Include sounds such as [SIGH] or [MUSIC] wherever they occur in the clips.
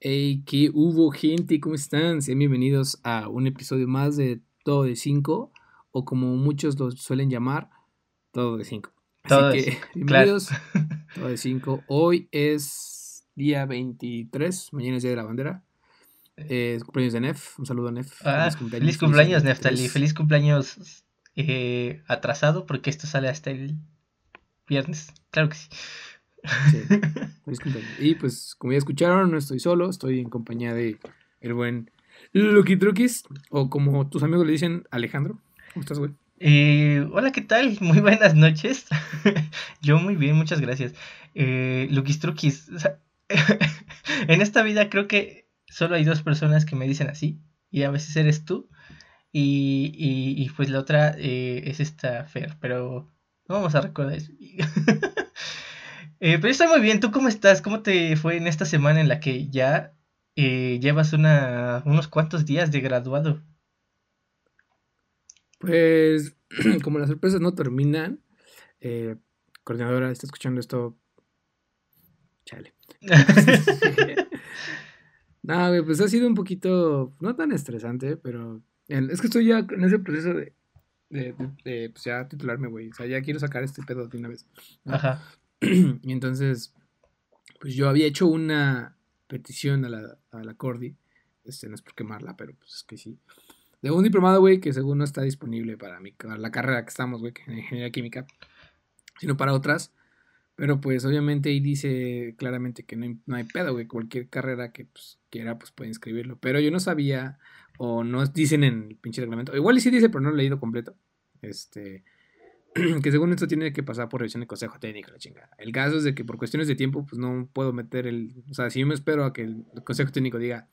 Hey, ¿qué hubo, gente? ¿Cómo están? Sean bienvenidos a un episodio más de Todo de 5, o como muchos lo suelen llamar, Todo de 5. Así que, bienvenidos, Todo de 5. [LAUGHS] [LAUGHS] Hoy es día 23, mañana es día de la bandera. Eh, cumpleaños de Nef, un saludo a Nef. Ah, feliz cumpleaños, feliz cumpleaños Neftali. Feliz cumpleaños eh, atrasado, porque esto sale hasta el viernes. Claro que sí. [LAUGHS] Y pues, como ya escucharon, no estoy solo, estoy en compañía de el buen Lucky Truquis, o como tus amigos le dicen, Alejandro. ¿Cómo estás, güey? Eh, hola, ¿qué tal? [LAUGHS] Muy buenas noches. [LAUGHS] Yo muy bien, muchas gracias. Eh, Lucky Truquis, en esta vida creo que solo hay dos personas que me dicen así, y a veces eres tú, y, y, pues la otra eh, es esta Fer, pero no vamos a recordar eso. Eh, pero estoy muy bien, ¿tú cómo estás? ¿Cómo te fue en esta semana en la que ya eh, llevas una, unos cuantos días de graduado? Pues, [CLEARS THROAT] como las sorpresas no terminan, eh, coordinadora, está escuchando esto. Chale. [LAUGHS] no, pues ha sido un poquito, no tan estresante, pero es que estoy ya en ese proceso de, de, pues ya titularme, güey. O sea, ya quiero sacar este pedo de una vez. Ajá. [CLEARS THROAT] y entonces, pues yo había hecho una petición a la, a la Cordi, este, no es por quemarla, pero pues es que sí, de un diplomado, güey, que según no está disponible para, mi, la carrera que estamos, güey, en ingeniería química, sino para otras. Pero pues obviamente ahí dice claramente que no hay, no hay pedo, güey. Cualquier carrera que pues, quiera, pues puede inscribirlo. Pero yo no sabía, o no dicen en el pinche reglamento. Igual sí dice, pero no lo he leído completo. Este, [CLEARS THROAT] que según esto tiene que pasar por revisión de consejo técnico, la chingada. El caso es de que por cuestiones de tiempo, pues no puedo meter el. O sea, si yo me espero a que el consejo técnico diga,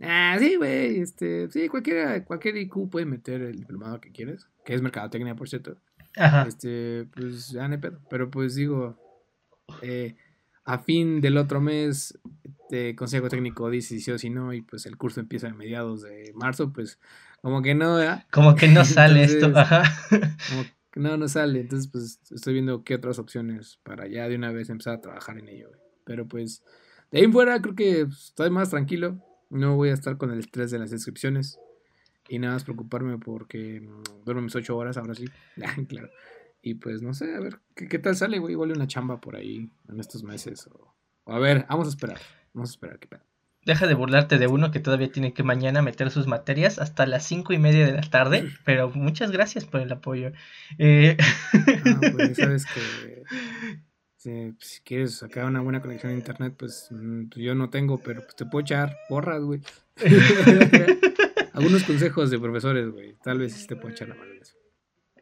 ah, sí, güey, este, sí, cualquiera, cualquier IQ puede meter el diplomado que quieres, que es mercadotecnia, por cierto. Ajá. Este, pues ya no hay pedo. Pero pues digo, eh, a fin del otro mes, de consejo técnico dice si o si no, y pues el curso empieza a mediados de marzo, pues como que no, ¿verdad? Como que no [LAUGHS] sale esto, ajá. Como no, no sale. Entonces, pues estoy viendo qué otras opciones para ya de una vez empezar a trabajar en ello. Pero pues, de ahí en fuera creo que estoy más tranquilo. No voy a estar con el estrés de las inscripciones. Y nada más preocuparme porque mm, duermo mis ocho horas, ahora sí. [LAUGHS] claro. Y pues no sé, a ver, ¿qué, tal sale, güey? Igual una chamba por ahí en estos meses. O, a ver, vamos a esperar. Vamos a esperar qué. Deja de burlarte de uno que todavía tiene que mañana meter sus materias hasta las cinco y media de la tarde, [LAUGHS] pero muchas gracias por el apoyo. Eh... Ah, pues sabes que [LAUGHS] si, quieres sacar una buena conexión a internet, pues, mm, pues yo no tengo, pero pues te puedo echar porras, güey. [LAUGHS] Algunos consejos de profesores, güey. Tal vez te puedo echar la mano en eso.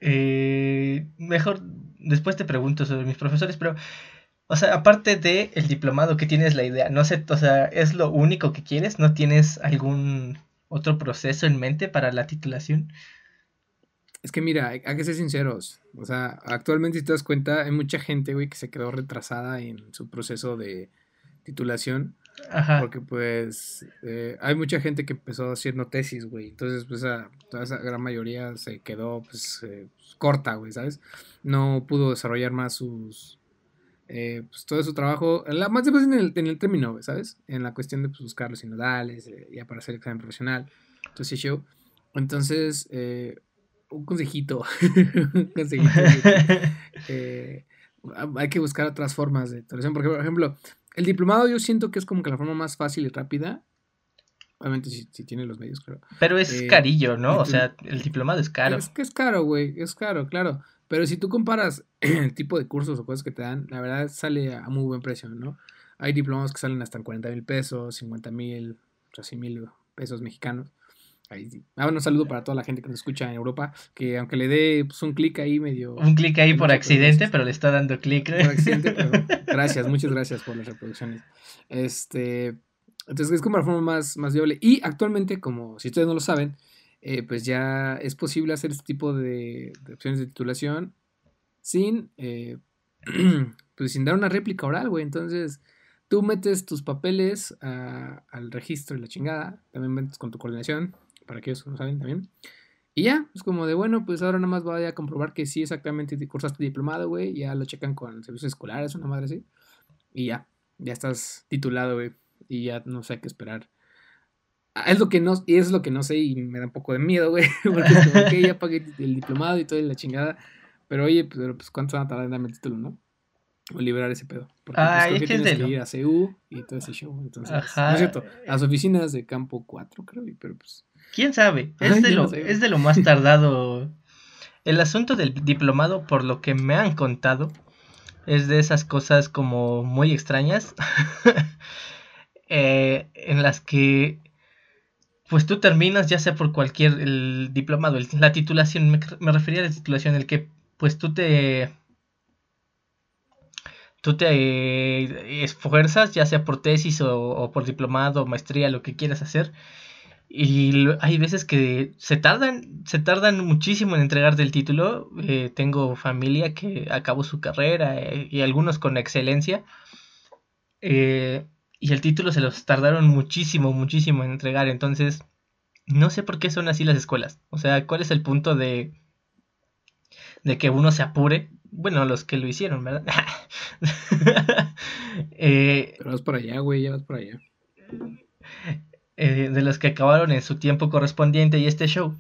Eh, mejor después te pregunto sobre mis profesores, pero o sea, aparte de el diplomado que tienes la idea, no sé, o sea, ¿es lo único que quieres? ¿No tienes algún otro proceso en mente para la titulación? Es que mira, hay, que ser sinceros. O sea, actualmente si te das cuenta, hay mucha gente, güey, que se quedó retrasada en su proceso de titulación. Ajá. Porque pues eh, hay mucha gente que empezó haciendo tesis, güey. Entonces, pues toda esa gran mayoría se quedó pues eh, corta, güey, ¿sabes? No pudo desarrollar más sus, eh, pues todo su trabajo, la, más después en el, en el término, ¿sabes? En la cuestión de pues, buscar los sinodales, eh, ya para hacer el examen profesional, entonces show. Entonces, eh, un consejito, [LAUGHS] un consejito [LAUGHS] hay que buscar otras formas de titulación, porque por ejemplo, el diplomado yo siento que es como que la forma más fácil y rápida, Obviamente si, si tiene los medios, claro. Pero es carillo, ¿no? O sea, el diplomado es caro. Es que es caro, güey, es caro, claro. Pero si tú comparas [CLEARS THROAT] el tipo de cursos o cosas que te dan, la verdad sale a muy buen precio, ¿no? Hay diplomas que salen hasta en 40 mil pesos, 50 mil, casi mil pesos mexicanos. Ahí sí. Ah, bueno, un saludo para toda la gente que nos escucha en Europa, que aunque le dé pues, un clic ahí medio... Un clic ahí por accidente, pero le está dando clic. Por [LAUGHS] accidente, pero gracias, muchas gracias por las reproducciones. Este, entonces es como la forma más, más viable. Y actualmente, como si ustedes no lo saben, eh, pues ya es posible hacer este tipo de, opciones de titulación sin, eh, [CLEARS THROAT] pues sin dar una réplica oral, güey. Entonces, tú metes tus papeles al registro de la chingada, también metes con tu coordinación, para que ellos lo saben también. Y ya, es como de, bueno, pues ahora nada más voy a comprobar que sí exactamente cursaste diplomado, güey. Ya lo checan con servicios escolares, una madre así. Y ya, ya estás titulado, güey. y ya no sé qué esperar. Es lo que no, y es lo que no sé y me da un poco de miedo, güey, [LAUGHS] porque es como ya pagué el diplomado y toda la chingada, pero oye, pues, pues ¿cuánto van a tardar en darme el título, no? O liberar ese pedo. Porque ah, pues, es que tienes que ir a CU y todo ese show. Entonces, no es cierto, las oficinas de campo 4, creo, pero pues. ¿Quién sabe? [LAUGHS] Es, de, lo, es de lo más tardado. El asunto del diplomado, por lo que me han contado, es de esas cosas como muy extrañas. [LAUGHS] Eh, en las que pues tú terminas ya sea por cualquier el diplomado, la titulación, me, refería a la titulación, el que pues tú te tú te esfuerzas, ya sea por tesis o, por diplomado, maestría, lo que quieras hacer. Y hay veces que se tardan, se tardan muchísimo en entregarte el título. Eh, tengo familia que acabó su carrera eh, y algunos con excelencia. Eh, y el título se los tardaron muchísimo, muchísimo en entregar. Entonces, no sé por qué son así las escuelas. O sea, ¿cuál es el punto de, de que uno se apure bueno, los que lo hicieron, ¿verdad? [LAUGHS] eh, Pero vas por allá, güey, ya vas por allá. Eh, de los que acabaron en su tiempo correspondiente y este show.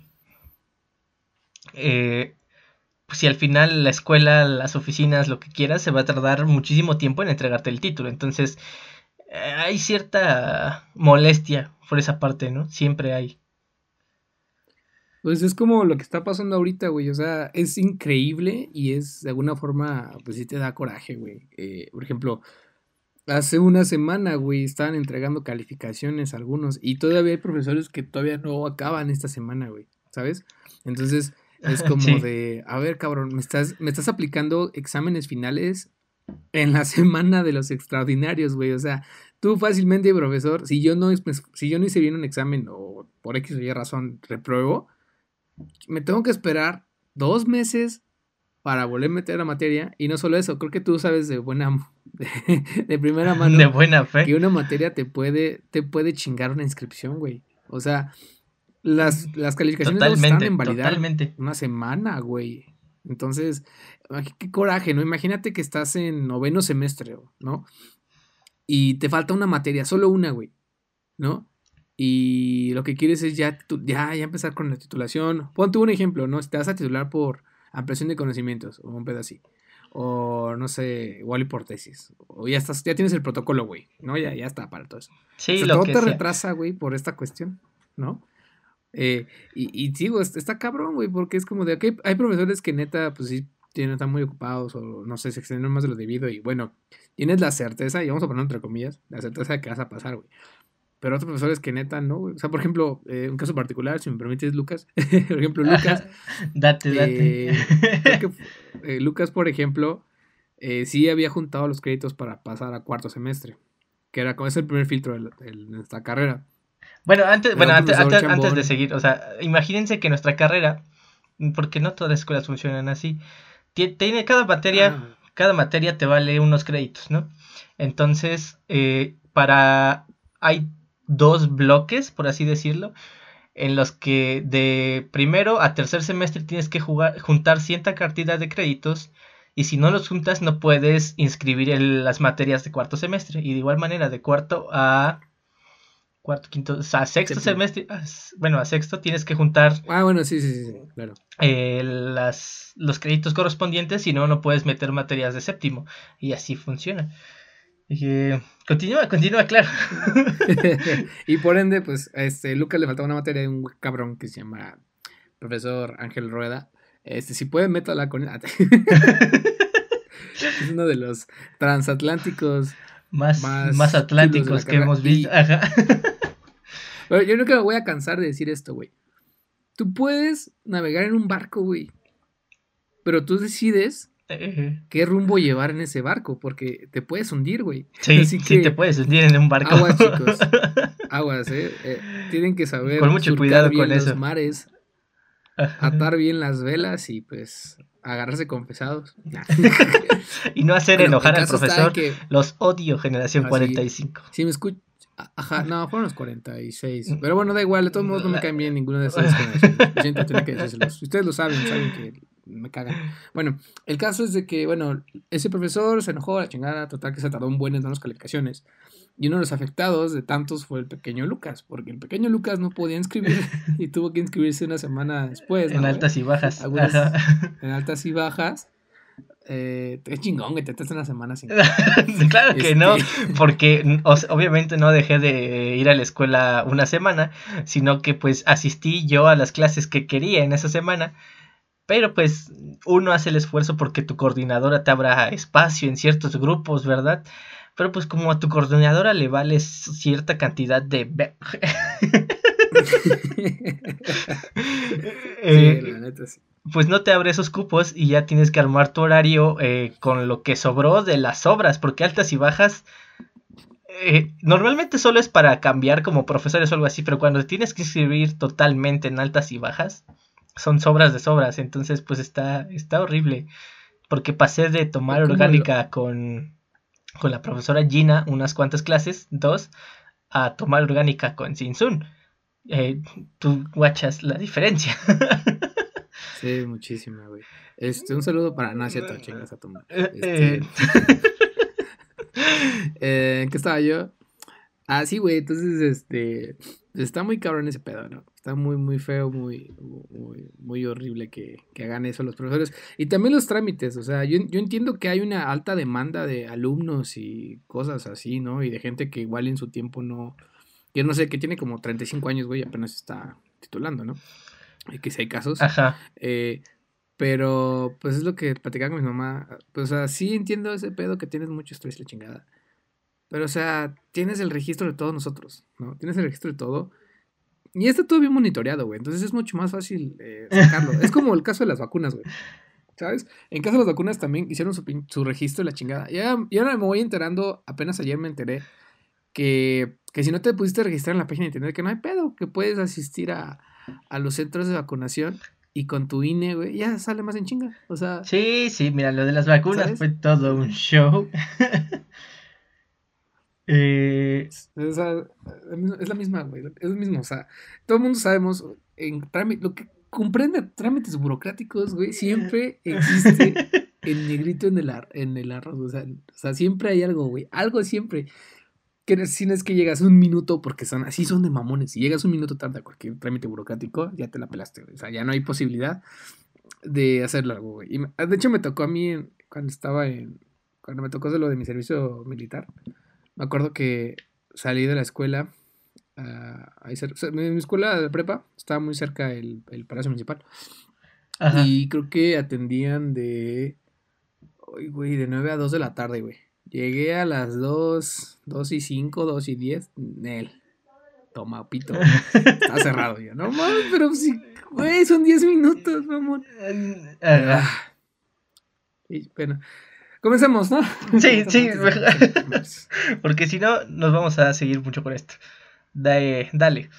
Eh, pues si al final la escuela, las oficinas, lo que quieras, se va a tardar muchísimo tiempo en entregarte el título. Entonces, hay cierta molestia por esa parte, ¿no? Siempre hay. Pues es como lo que está pasando ahorita, güey. O sea, es increíble y es de alguna forma, pues sí te da coraje, güey. Eh, por ejemplo, hace una semana, güey, estaban entregando calificaciones algunos y todavía hay profesores que todavía no acaban esta semana, güey. ¿Sabes? Entonces es [LAUGHS] como de, a ver, cabrón, me estás, me estás aplicando exámenes finales en la semana de los extraordinarios, güey. O sea, tú fácilmente, profesor, si yo no, si yo no hice bien un examen o por X o Y razón repruebo, me tengo que esperar dos meses para volver a meter la materia. Y no solo eso, creo que tú sabes de buena, [LAUGHS] de, primera mano. De buena fe. Que una materia te puede, te puede chingar una inscripción, güey. O sea, las, las calificaciones están en validar una semana, güey. Entonces, qué coraje, ¿no? Imagínate que estás en noveno semestre, ¿no? Y te falta una materia, solo una, güey, ¿no? y lo que quieres es ya, ya, ya empezar con la titulación. Ponte un ejemplo, ¿no? Si te vas a titular por ampliación de conocimientos o un pedo así. O no sé, igual y por tesis. O ya estás, ya tienes el protocolo, güey. ¿No? Ya, ya está para todo eso. Sí, lo todo te retrasa, güey, por esta cuestión, ¿no? Eh, y, y digo, está cabrón, güey, porque es como de que hay, profesores que neta, pues sí, tienen, están muy ocupados o no sé, se extienden más de lo debido y bueno, tienes la certeza, y vamos a poner entre comillas, la certeza de que vas a pasar, güey. Pero otros profesores que neta, ¿no? O sea, por ejemplo, eh, un caso particular, si me permites, Lucas. [LAUGHS] por ejemplo, Lucas. [LAUGHS] date, date. Eh, [LAUGHS] eh, Lucas, por ejemplo, sí había juntado los créditos para pasar a cuarto semestre. Que era como es el primer filtro de, nuestra carrera. Bueno, antes, bueno antes, antes, de seguir, o sea, imagínense que nuestra carrera, porque no todas las escuelas funcionan así, tiene cada materia, ah. cada materia te vale unos créditos, ¿no? Entonces, para hay dos bloques, por así decirlo, en los que de primero a tercer semestre tienes que jugar, juntar cierta cantidad de créditos y si no los juntas no puedes inscribir en las materias de cuarto semestre y de igual manera de cuarto a cuarto, quinto, o sea, sexto semestre, bueno, a sexto tienes que juntar Ah, bueno, sí, sí, sí, claro. Eh, las, los créditos correspondientes, si no, no puedes meter materias de séptimo y así funciona. Dije, continúa, continúa, claro. [LAUGHS] [LAUGHS] y por ende, pues, este, Lucas le faltaba una materia de un cabrón que se llama profesor Ángel Rueda. Este, si puede, métala con él. [LAUGHS] es uno de los transatlánticos más, más, atlánticos que hemos visto. Pero yo nunca me voy a cansar de decir esto, güey. Tú puedes navegar en un barco, güey. Pero tú decides qué rumbo llevar en ese barco, porque te puedes hundir, güey. Sí, sí te puedes hundir en un barco. Aguas, chicos. [LAUGHS] Aguas, ¿eh? eh tienen que saber con mucho cuidado con los mares, atar bien las velas y pues agarrarse con pesados. [LAUGHS] y no hacer enojar al profesor. Los odio, generación 45. Sí, me escucho. Ajá, no, fueron los 46. Pero bueno, da igual, de todos modos no me caen bien ninguno de esos generaciones. [LAUGHS] Lo siento, que decírselos. Ustedes lo saben, saben que me cagan. Bueno, el caso es de que, bueno, ese profesor se enojó a la chingada, total que se tardó un buen en dar las calificaciones. Y uno de los afectados de tantos fue el pequeño Lucas, porque el pequeño Lucas no podía inscribir [LAUGHS] y tuvo que inscribirse una semana después. En altas y bajas. en altas y bajas. Eh, es chingón que te estés una semana sin. [LAUGHS] claro que no, este [LAUGHS] porque obviamente no dejé de ir a la escuela una semana, sino que pues asistí yo a las clases que quería en esa semana. Pero pues uno hace el esfuerzo porque tu coordinadora te abra espacio en ciertos grupos, ¿verdad? Pero pues como a tu coordinadora le vale cierta cantidad de... Eh, [LAUGHS] la neta, sí pues no te abre esos cupos y ya tienes que armar tu horario eh, con lo que sobró de las obras, porque altas y bajas eh, normalmente solo es para cambiar como profesores o algo así, pero cuando tienes que escribir totalmente en altas y bajas, son sobras de sobras, entonces pues está, está horrible, porque pasé de tomar orgánica con, con la profesora Gina unas cuantas clases, dos, a tomar orgánica con Sinsun. Eh, tú guachas la diferencia. [LAUGHS] Sí, muchísima, güey. Este, un saludo para. No, cierto, chingas a tomar. Eh, este... Eh. [LAUGHS] eh, ¿En qué estaba yo? Ah, sí, güey. Entonces, este. Está muy cabrón ese pedo, ¿no? Está muy, muy feo, muy, muy, muy horrible que, que, hagan eso los profesores. Y también los trámites, o sea, yo, yo entiendo que hay una alta demanda de alumnos y cosas así, ¿no? Y de gente que igual en su tiempo no. Yo no sé, que tiene como 35 años, güey, apenas está titulando, ¿no? Que si hay casos. Ajá. Eh, pero, pues es lo que platicaba con mi mamá. Pues, o sea, sí entiendo ese pedo que tienes mucho estrés la chingada. Pero, o sea, tienes el registro de todos nosotros, ¿no? Tienes el registro de todo. Y está todo bien monitoreado, güey. Entonces es mucho más fácil eh, [LAUGHS] sacarlo. es como el caso de las vacunas, güey. ¿Sabes? En caso de las vacunas también hicieron su, su registro de la chingada. Y ahora, me voy enterando, apenas ayer me enteré, que, que si no te pudiste registrar en la página de internet, que no hay pedo, que puedes asistir a, a los centros de vacunación y con tu INE, güey, ya sale más en chinga. O sea. Sí, sí, mira, lo de las vacunas fue todo un show. [LAUGHS] eh... es, la misma, güey. Es lo mismo. O sea, todo el mundo sabemos en trámite, lo que comprende trámites burocráticos, güey, siempre [LAUGHS] existe el negrito en el, en el arroz. O sea, o sea, siempre hay algo, güey. Algo siempre que si no es que llegas un minuto, porque son así son de mamones. Si llegas un minuto tarde a cualquier trámite burocrático, ya te la pelaste, O sea, ya no hay posibilidad de hacerlo algo, güey. Y de hecho, me tocó a mí cuando estaba en. Cuando me tocó de lo de mi servicio militar. Me acuerdo que salí de la escuela. Uh, mi escuela de prepa estaba muy cerca del el Palacio Municipal. Y creo que atendían de. Uy, güey, de 9 a 2 de la tarde, güey. Llegué a las 2, 2 y 5, 2 y 10. Nel. Toma, pito. Está cerrado yo. No mames, pero güey, son 10 minutos, mamón. Ah. Y bueno, comencemos, ¿no? Sí, sí. Porque si no, nos vamos a seguir mucho con esto. Dale. dale.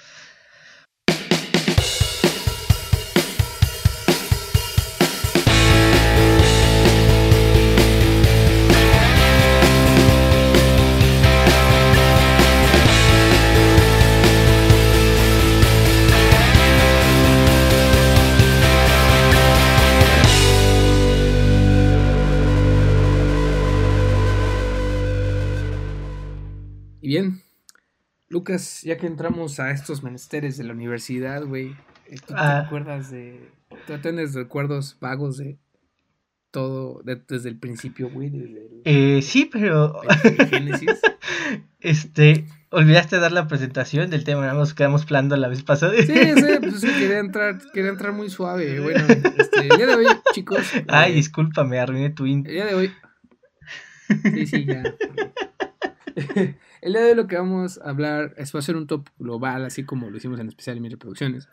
Lucas, ya que entramos a estos menesteres de la universidad, güey, eh, ¿tú te ah. acuerdas de... ¿Tú tienes recuerdos vagos de todo desde el principio, güey? Eh, sí, pero... Génesis. [LAUGHS] este, olvidaste dar la presentación del tema, nos quedamos plando la vez pasada. Sí, sí, [LAUGHS] pues quería entrar, quería entrar muy suave. Bueno, este, el día de hoy, chicos. [LAUGHS] Ay, eh, discúlpame, arruiné tu intro. El día de hoy. Sí, sí, ya. El día de hoy lo que vamos a hablar es va a ser un top global, así como lo hicimos en especial en mis reproducciones.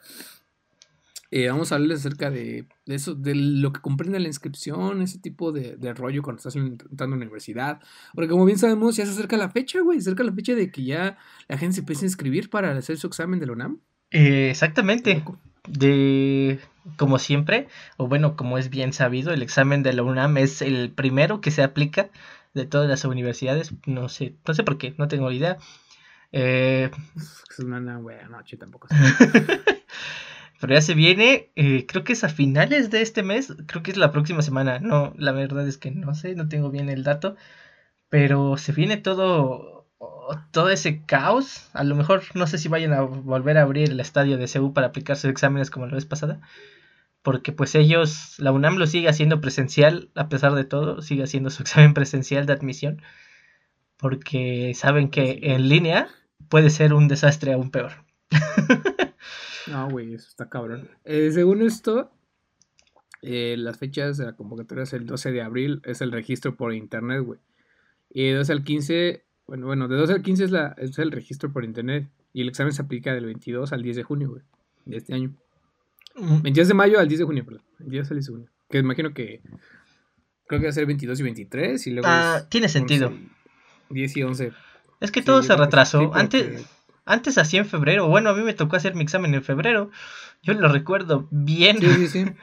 Eh, vamos a hablarles acerca de, eso, de lo que comprende la inscripción, ese tipo de, rollo cuando estás entrando a la universidad. Porque como bien sabemos, ya se acerca la fecha, güey, se acerca la fecha de que ya la gente se empiece a inscribir para hacer su examen de la UNAM. Eh, exactamente. De como siempre, o bueno, como es bien sabido, el examen de la UNAM es el primero que se aplica de todas las universidades. No sé, no sé por qué, no tengo idea. Eh, es una buena noche tampoco. [LAUGHS] pero ya se viene, eh, creo que es a finales de este mes, creo que es la próxima semana, no, la verdad es que no sé, no tengo bien el dato, pero se viene todo, todo ese caos, a lo mejor no sé si vayan a volver a abrir el estadio de CEU para aplicar sus exámenes como la vez pasada, porque pues ellos, la UNAM lo sigue haciendo presencial, a pesar de todo, sigue haciendo su [LAUGHS] examen presencial de admisión, porque saben que en línea puede ser un desastre aún peor. [LAUGHS] No, güey, eso está cabrón. Eh, según esto, eh, las fechas de la convocatoria es el 12 de abril, es el registro por internet, güey. Y de 12 al 15, bueno, bueno, de 12 al 15 es, la, es el registro por internet. Y el examen se aplica del 22 al 10 de junio, güey, de este año. 22 de mayo al 10 de junio, perdón. 22 al 10 de junio. Que imagino que creo que va a ser 22 y 23 y luego... Ah, tiene sentido. 10 y 11. Es que todo se retrasó. Antes... Antes hacía en febrero. Bueno, a mí me tocó hacer mi examen en febrero. Yo lo recuerdo bien. Sí, sí, sí. [LAUGHS]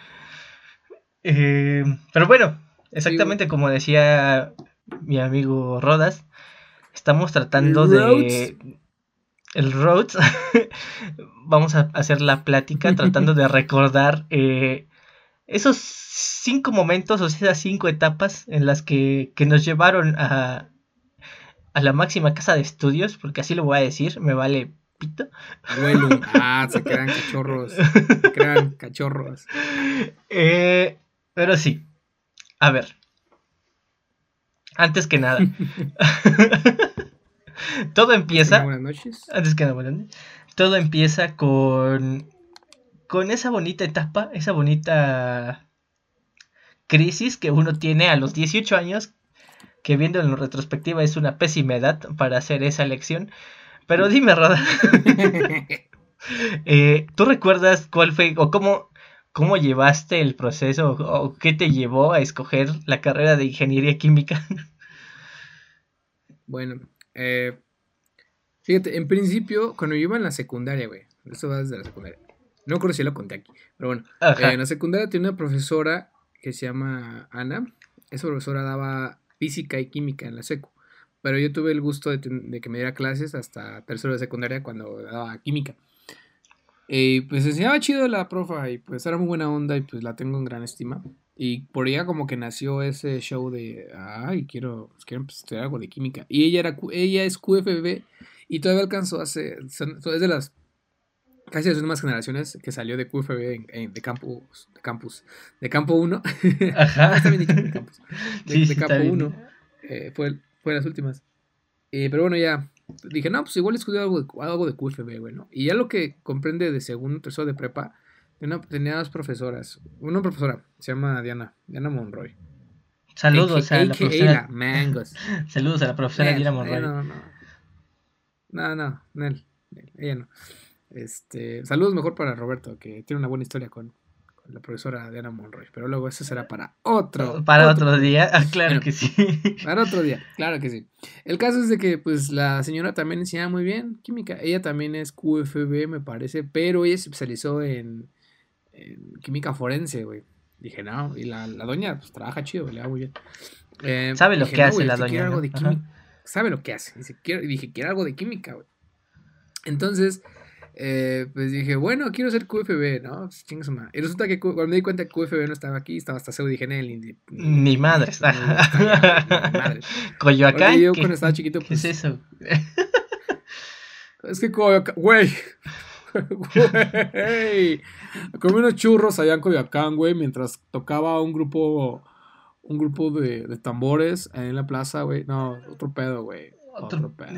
Eh, pero bueno, exactamente como decía mi amigo Rodas, estamos tratando de... El Rhodes. [LAUGHS] Vamos a hacer la plática tratando de recordar eh, esos cinco momentos o esas cinco etapas en las que, que nos llevaron a, a la máxima casa de estudios, porque así lo voy a decir, me vale pito. Abuelo, [LAUGHS] ah, se crean cachorros, se crean cachorros. Eh, pero sí, a ver, antes que nada, [LAUGHS] todo empieza. Buenas noches. Antes que nada, buenas noches. Todo empieza con, con esa bonita etapa, esa bonita crisis que uno tiene a los 18 años que viendo en retrospectiva es una pésima edad para hacer esa elección. Pero dime, Roda, [LAUGHS] eh, ¿tú recuerdas cuál fue o cómo, cómo llevaste el proceso o, qué te llevó a escoger la carrera de ingeniería química? bueno, eh, fíjate, en principio, cuando yo iba en la secundaria, güey, eso va desde la secundaria. No creo si lo conté aquí, pero bueno, eh, en la secundaria tenía una profesora que se llama Ana. Esa profesora daba física y química en la secu. Pero yo tuve el gusto de, que me diera clases hasta tercero de secundaria cuando daba química. Y pues enseñaba chido la profa y pues era muy buena onda y pues la tengo en gran estima. Y por ella como que nació ese show de, ay, quiero, quiero estudiar algo de química. Y ella, era, ella es QFB y todavía alcanzó a hacer, es de las casi las últimas generaciones que salió de QFB de campus, de campus, de campo 1. [LAUGHS] Ajá. Está bien dicho, de campus. [LAUGHS] De, campo 1. Eh, fue, fue las últimas. Eh, pero bueno, ya dije, no, pues igual estudié algo de, algo de QFB, bueno. Y ya lo que comprende de segundo, tercero de prepa, tenía dos profesoras. Una profesora, se llama Diana, Diana Monroy. Saludos a, la profesora. Mangos. [LAUGHS] Saludos a la profesora Diana Monroy. No, no. No, no, no, ella no. Este, saludos mejor para Roberto, que tiene una buena historia con, la profesora Diana Monroy. Pero luego eso será para otro. [LAUGHS] Para otro, día, ah, claro que sí. [LAUGHS] Para otro día, claro que sí. El caso es de que pues la señora también enseñaba muy bien química. Ella también es QFB, me parece, pero ella se especializó en, química forense, güey. Dije, no, y la, doña pues trabaja chido, le va muy bien. Eh, Sabe lo que hace la doña. Algo de química. Sabe lo que hace. Dice, quiero, y dije, quiero algo de química, güey. Entonces, eh, pues dije, bueno, quiero ser QFB, ¿no? Pues, y resulta que cuando me di cuenta que QFB no estaba aquí, estaba hasta dije, ni, ni madre. Ni, madre. [LAUGHS] Coyoacán. yo cuando estaba chiquito, pues. ¿Qué es eso? [LAUGHS] es que Coyoacán, güey. [LAUGHS] Güey. Comí unos churros allá en Coyoacán, güey, mientras tocaba un grupo. Un grupo de, de tambores en la plaza, güey. No, otro pedo, güey.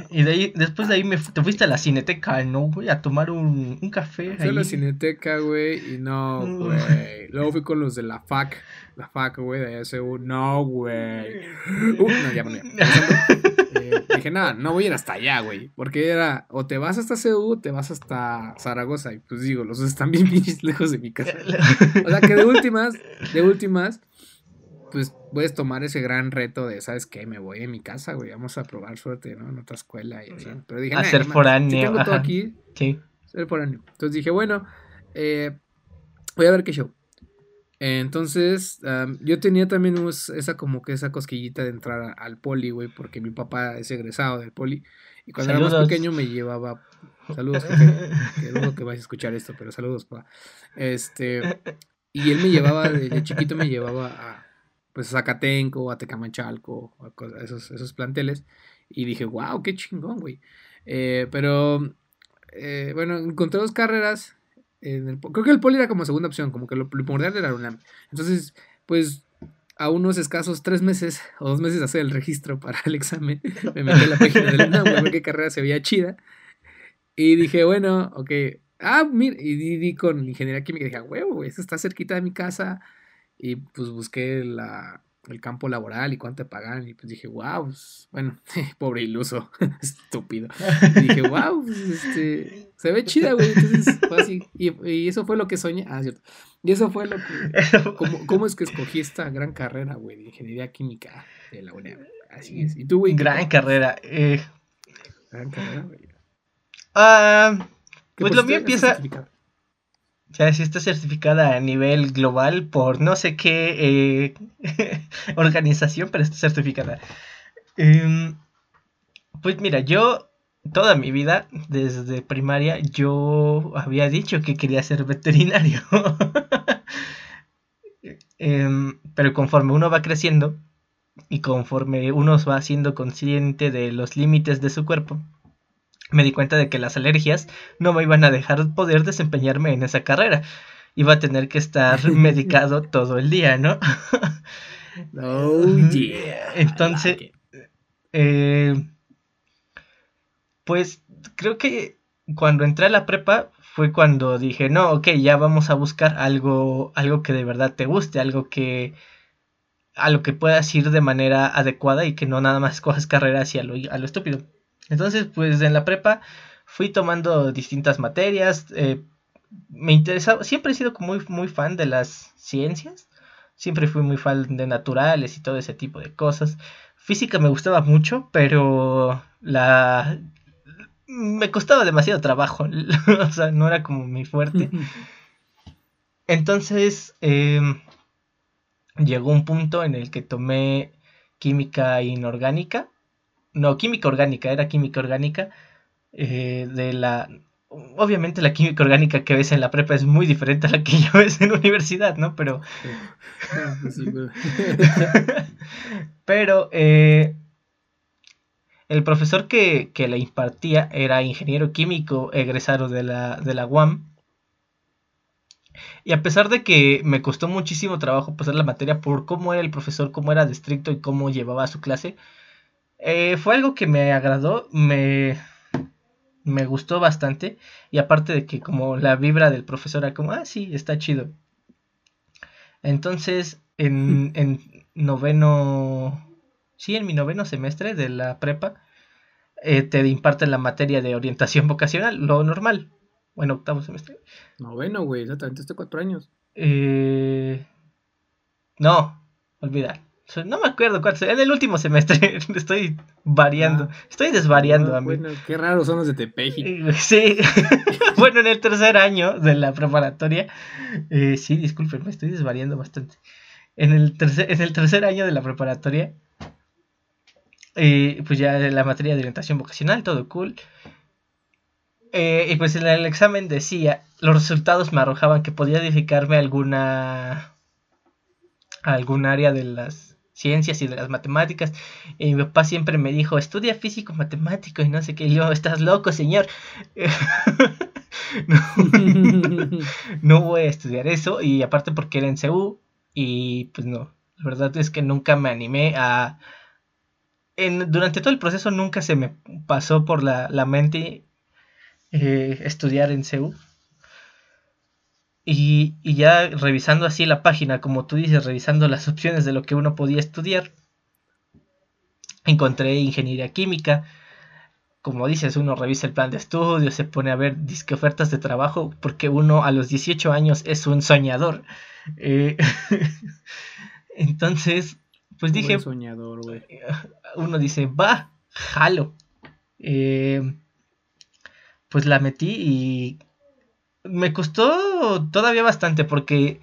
Y de ahí, después de ahí me, te fuiste a la cineteca, ¿no, güey? A tomar un, un café. Fui a la cineteca, güey, y no, mm. güey. Luego fui con los de la FAC, la FAC, güey, de SU. No, güey. [LAUGHS] Uh, no, ya, bueno, [LAUGHS] eh, dije, nada, no voy a ir hasta allá, güey. Porque era, o te vas hasta CU, o te vas hasta Zaragoza. Y pues digo, los dos están bien, [LAUGHS] bien lejos de mi casa. O sea que de últimas, de últimas, pues puedes tomar ese gran reto de, ¿sabes qué? Me voy a mi casa, güey, vamos a probar suerte, ¿no? En otra escuela y así. Pero dije, hacer foráneo. tengo todo aquí. Sí. Ser foráneo. Entonces dije, bueno, eh, voy a ver qué show. Entonces, yo tenía también esa como que esa cosquillita de entrar al poli, güey, porque mi papá es egresado del poli. Y cuando era más pequeño me llevaba Saludos. [LAUGHS] Que dudo que vais a escuchar esto, pero saludos, pa. Este, y él me llevaba, de, chiquito me llevaba a, pues, a Zacatenco, a Tecamachalco, a, esos, esos planteles. Y dije, wow, qué chingón, güey. Eh, pero, eh, bueno, encontré dos carreras. En el, creo que el poli era como segunda opción, como que lo, primordial era la UNAM. Entonces, pues a unos escasos tres meses [LAUGHS] o dos meses hacer el registro para el examen, [LAUGHS] me metí en la página de la UNAM, a ver qué carrera se veía chida. Y dije, bueno, ok. Ah, mira, y di, con ingeniería química. Dije, huevo, esto está cerquita de mi casa. Y pues busqué la, el campo laboral y cuánto te pagan. Y pues dije, wow, pues, bueno, [LAUGHS] pobre iluso, [LAUGHS] estúpido. Y dije, wow, pues, este, se ve chida, güey. Entonces fue así. Y, eso fue lo que soñé. Ah, cierto. Y eso fue lo que. ¿Cómo, cómo es que escogí esta gran carrera, güey, de ingeniería química de la UNED? Así es. ¿Y tú, güey? Gran carrera. Eh... Gran carrera, güey. Ah, pues lo mío empieza. Ya sí está certificada a nivel global por no sé qué eh, [LAUGHS] organización, pero está certificada. Em, pues mira, yo toda mi vida, desde primaria, yo había dicho que quería ser veterinario. [LAUGHS] Em, pero conforme uno va creciendo y conforme uno va siendo consciente de los límites de su cuerpo, me di cuenta de que las alergias no me iban a dejar poder desempeñarme en esa carrera. Iba a tener que estar [LAUGHS] medicado todo el día, ¿no? [LAUGHS] oh, yeah. Entonces, eh, pues creo que cuando entré a la prepa fue cuando dije, no, ok, ya vamos a buscar algo, algo que de verdad te guste, algo que a lo que puedas ir de manera adecuada y que no nada más [LAUGHS] cojas carreras y a lo, a lo estúpido. Entonces, pues en la prepa fui tomando distintas materias. Eh, me interesaba, siempre he sido muy, muy fan de las ciencias. Siempre fui muy fan de naturales y todo ese tipo de cosas. Física me gustaba mucho, pero la me costaba demasiado trabajo. [LAUGHS] o sea, no era como mi fuerte. [LAUGHS] Entonces, em, llegó un punto en el que tomé química inorgánica no, química orgánica, era química orgánica. Eh, de la. Obviamente la química orgánica que ves en la prepa es muy diferente a la que [LAUGHS] yo ves en la universidad, ¿no? Pero. Pues [LAUGHS] [LAUGHS] pero. Eh, el profesor que, que la impartía era ingeniero químico egresado de la, de la UAM. Y a pesar de que me costó muchísimo trabajo pasar la materia por cómo era el profesor, cómo era de estricto y cómo llevaba su clase, eh, fue algo que me agradó, me, me gustó bastante. Y aparte de que como la vibra del profesor era como, ah, sí, está chido. Entonces, en, en noveno, sí, en mi noveno semestre de la prepa, eh, te imparten la materia de orientación [LAUGHS] vocacional, lo normal. Bueno, octavo semestre. Noveno, güey, exactamente, este cuatro años. Eh, no, olvidar. No me acuerdo cuál En el último semestre [LAUGHS] estoy variando. Ah. estoy desvariando a mí. Bueno, qué raros son los de Tepeji. Eh, sí. [LAUGHS] bueno, en el tercer año de la preparatoria. Eh, sí, disculpen, me estoy desvariando bastante. En el tercer, en el tercer año de la preparatoria. Eh, pues ya la materia de orientación vocacional, todo cool. y pues en el examen decía, los resultados me arrojaban que podía edificarme alguna algún área de las ciencias y de las matemáticas. Y mi papá siempre me dijo, estudia físico, matemático y no sé qué. Yo, estás loco, señor. [LAUGHS] no, voy a estudiar eso. Y aparte porque era en CEU. Y pues no, la verdad es que nunca me animé a... En, durante todo el proceso nunca se me pasó por la, mente eh, estudiar en CEU. Y, ya revisando así la página, como tú dices, revisando las [LAUGHS] opciones de lo que uno podía estudiar, encontré ingeniería química. Como dices, uno revisa el plan de estudio, se pone a ver disque ofertas de trabajo, porque uno a los 18 años es un soñador. Eh, [LAUGHS] entonces, pues dije. soñador, güey. [LAUGHS] Uno dice, va, jalo. Eh, pues la metí y me costó todavía bastante porque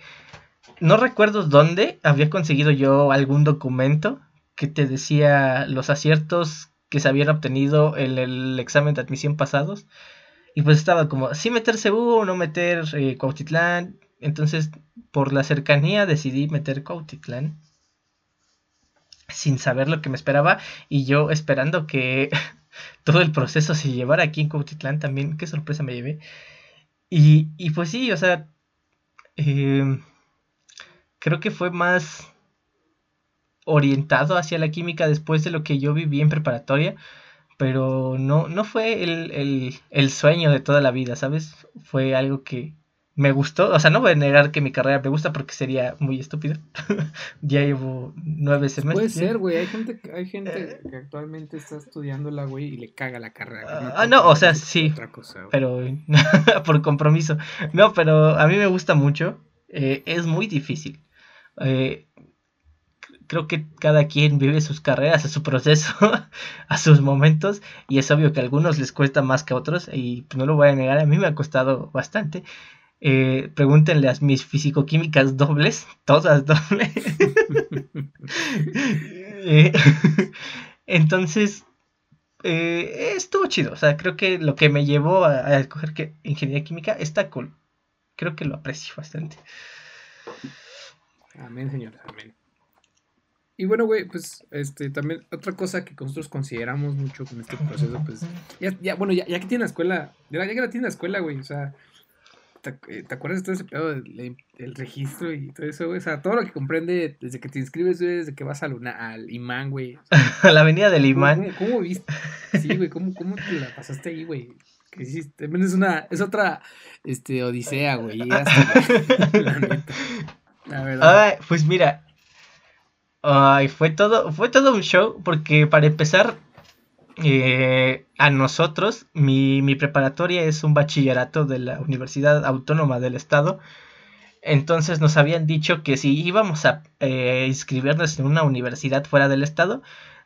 no recuerdo dónde había conseguido yo algún documento que te decía los aciertos que se habían obtenido en el examen de admisión pasados Y pues estaba como, sí meter Cebu o no meter eh, Cuautitlán. Entonces, por la cercanía decidí meter Cuautitlán. Sin saber lo que me esperaba. Y yo esperando que [LAUGHS] todo el proceso se llevara aquí en Cuautitlán también. Qué sorpresa me llevé. Y, y pues sí, o sea, eh, creo que fue más orientado hacia la química después de lo que yo viví en preparatoria, pero no, no fue el, el, sueño de toda la vida, ¿sabes? Fue algo que me gustó, o sea, no voy a negar que mi carrera me gusta porque sería muy estúpido. [LAUGHS] ya llevo nueve semestres. Puede ser, güey, hay gente, hay gente que actualmente está estudiándola, güey, y le caga la carrera. ah, no, o sea, sí, pero [LAUGHS] por compromiso. No, pero a mí me gusta mucho, eh, es muy difícil. Eh, creo que cada quien vive sus carreras, a su proceso, [LAUGHS] a sus momentos, y es obvio que a algunos les cuesta más que a otros, y no lo voy a negar, a mí me ha costado bastante. Eh, pregúntenle a mis fisicoquímicas dobles, todas dobles. [LAUGHS] Eh, [LAUGHS] entonces, eh, estuvo chido, o sea, creo que lo que me llevó a, a escoger que ingeniería química está cool. Creo que lo aprecio bastante. Amén, señores, amén. Y bueno, güey, pues este también otra cosa que nosotros consideramos mucho con este proceso, pues ya, ya bueno, ya, ya que tiene la escuela, ya, que la tiene la escuela, güey, o sea, ¿te, eh, acuerdas de todo ese pedo del, registro y todo eso, güey? O sea, todo lo que comprende desde que te inscribes, güey, desde que vas al imán, güey. [LAUGHS] a la avenida del imán. ¿Cómo, viste? Sí, güey, ¿cómo, ¿cómo te la pasaste ahí, güey? Que hiciste, es una, es otra, este, odisea, güey, [LAUGHS] la, neta. La verdad. pues mira, Ay, fue todo, fue todo un show porque para empezar, eh, a nosotros, mi, preparatoria es un bachillerato de la Universidad Autónoma del Estado. Entonces nos habían dicho que si íbamos a eh, inscribirnos en una universidad fuera del Estado,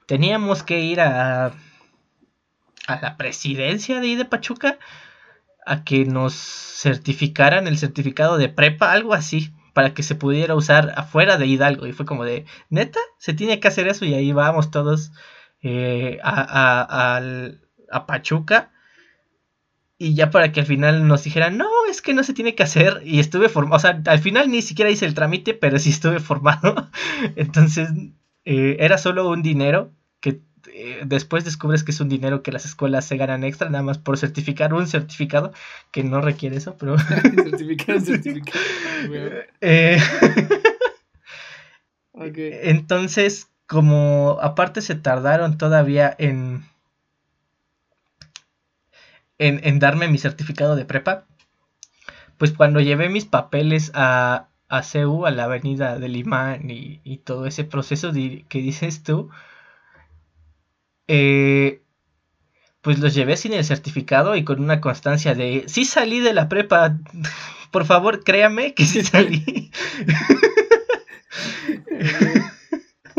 teníamos que ir a, a la presidencia de ahí de Pachuca a que nos certificaran el certificado de prepa, algo así para que se pudiera usar afuera de Hidalgo. Y fue como de, neta, se tiene que hacer eso y ahí vamos todos eh, a, a, Pachuca. Y ya para que al final nos dijeran, no, es que no se tiene que hacer. Y estuve formado, o sea, al final ni siquiera hice el trámite, pero sí estuve [LAUGHS] formado. Entonces, eh, era solo un dinero que eh, después descubres que es un dinero que las escuelas se ganan extra, nada más por certificar un certificado que no requiere eso, pero... [LAUGHS] certificado, certificado. [LAUGHS] Eh, entonces, como aparte se tardaron todavía en, en, darme mi certificado de prepa, pues cuando llevé mis papeles a, a CEU, a la avenida del imán y, todo ese proceso que dices tú, eh, pues los llevé sin el certificado y con una constancia de, sí salí de la prepa, [LAUGHS] por favor créame que sí salí. [LAUGHS]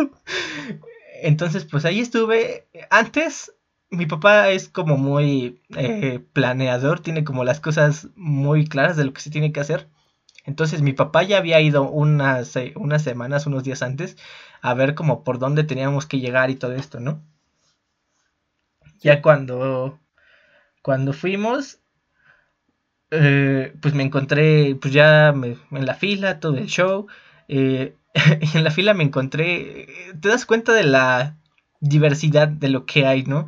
[LAUGHS] Entonces, pues ahí estuve. Antes, mi papá es como muy eh, planeador, tiene como las cosas muy claras de lo que se tiene que hacer. Entonces mi papá ya había ido unas, unas semanas, unos días antes, a ver como por dónde teníamos que llegar y todo esto, ¿no? Ya cuando, cuando fuimos, eh, pues me encontré, pues ya en la fila, todo el show. Eh, [LAUGHS] en la fila me encontré, te das cuenta de la diversidad de lo que hay, ¿no?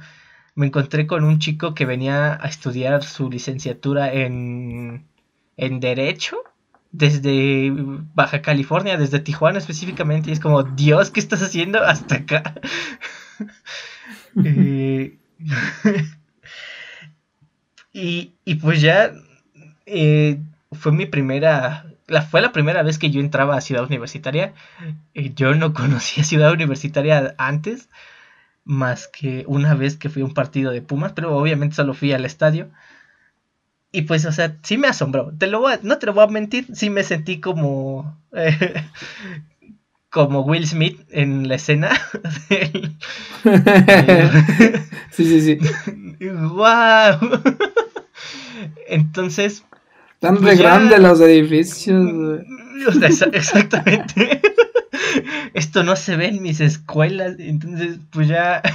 Me encontré con un chico que venía a estudiar su licenciatura en, en Derecho desde Baja California, desde Tijuana específicamente, y es como, Dios, ¿qué estás haciendo hasta acá? [LAUGHS] eh, [LAUGHS] y, pues ya eh, fue mi primera, la, fue la primera vez que yo entraba a Ciudad Universitaria. Eh, yo no [LAUGHS] conocía Ciudad Universitaria antes, más que una vez que fui a un partido de Pumas, pero obviamente solo fui al estadio. Y pues, o sea, sí me asombró. Te lo voy no te lo voy a mentir, sí me sentí como. [LAUGHS] como Will Smith en la escena. [LAUGHS] sí, sí, sí. ¡Wow! Entonces. Tan pues grandes los edificios. exactamente. [LAUGHS] Esto no se ve en mis escuelas. Entonces, pues ya. [LAUGHS]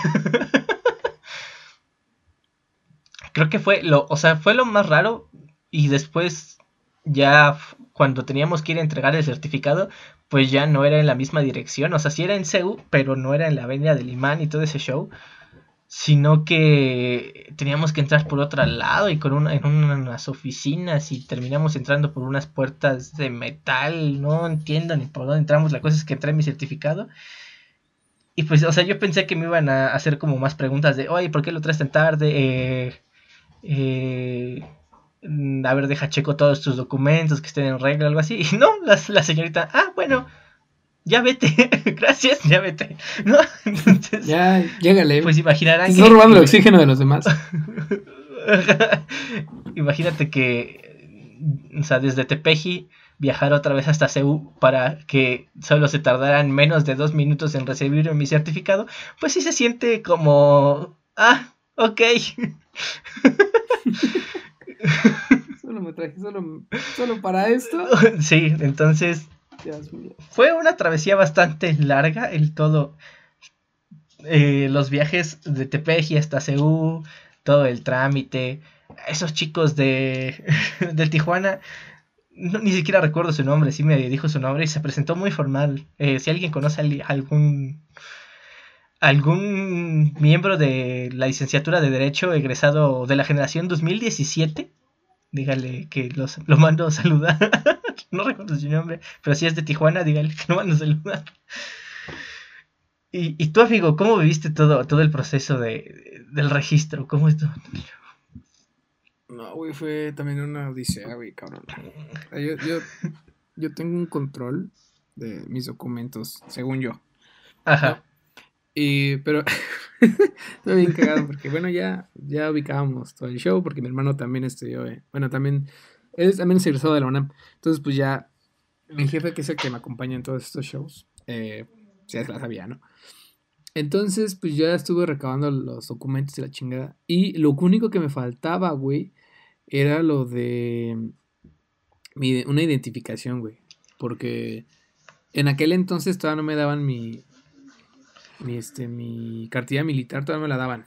creo que fue lo, o sea, fue lo más raro y después ya cuando teníamos que ir a entregar el certificado, pues ya no era en la misma dirección, o sea, sí era en CEU, pero no era en la avenida del imán y todo ese show, sino que teníamos que entrar por otro lado y con una, en unas oficinas y terminamos entrando por unas puertas de metal, no entiendo ni por dónde entramos, la cosa es que entré en mi certificado. Y pues, o sea, yo pensé que me iban a hacer como más preguntas de, oye, ¿por qué lo traes tan tarde? Eh, eh, a ver, deja checo todos tus documentos que estén en regla, algo así. [LAUGHS] Y no, la, la señorita, ah, bueno, ya vete, [LAUGHS] gracias, ya vete. ¿No? [LAUGHS] Entonces, ya, llégale. Pues imaginarán que. robando el oxígeno de los demás. [LAUGHS] Imagínate que, o sea, desde Tepeji viajar otra vez hasta Ceú para que solo se tardaran menos de dos minutos en recibir mi certificado, pues sí se siente como, ah, ok. solo me traje, solo, solo para esto. Sí, entonces fue una travesía bastante larga el todo. Eh, los viajes de Tepeji hasta Ceú, todo el trámite. Esos chicos de, [LAUGHS] de Tijuana, ni siquiera recuerdo su nombre, sí me dijo su nombre y se presentó muy formal. Eh, si alguien conoce a algún algún miembro de la licenciatura de Derecho egresado de la generación 2017, dígale que los, lo mando a saludar. [LAUGHS] no recuerdo su nombre, pero si es de Tijuana, dígale que lo mando a saludar. Y, y tú, amigo, ¿cómo viviste todo, todo el proceso de, del registro? ¿Cómo estuvo? No, güey, fue también una odisea, güey, cabrón. Yo, yo, yo tengo un control de mis documentos, según yo. Ajá. Y, pero [LAUGHS] estoy bien cagado porque, bueno, ya, ya ubicábamos todo el show porque mi hermano también estudió, eh, bueno, también, él también es egresado de la UNAM. Entonces, pues ya, mi jefe, que es el que me acompaña en todos estos shows, eh, ya se la sabía, ¿no? Entonces, pues ya estuve recabando los documentos de la chingada. Y lo único que me faltaba, güey, era lo de una identificación, güey. Porque en aquel entonces todavía no me daban mi, mi, este, mi cartilla militar todavía me la daban.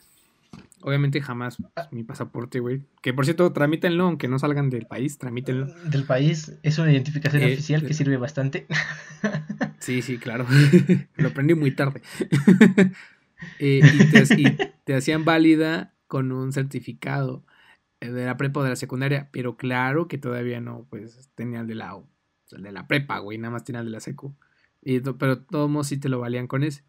Obviamente jamás pues, mi pasaporte, güey. Que por cierto, tramítenlo, aunque no salgan del país, tramítenlo. Del país es una identificación eh, oficial que sirve bastante. [LAUGHS] Sí, sí, claro. [LAUGHS] Lo aprendí muy tarde. [LAUGHS] Eh, y, te, te, hacían válida con un certificado eh, de la prepa o de la secundaria, pero claro que todavía no, pues tenía el de la, el de la prepa, güey, nada más tenía el de la secu. Y, pero todos sí te lo valían con ese.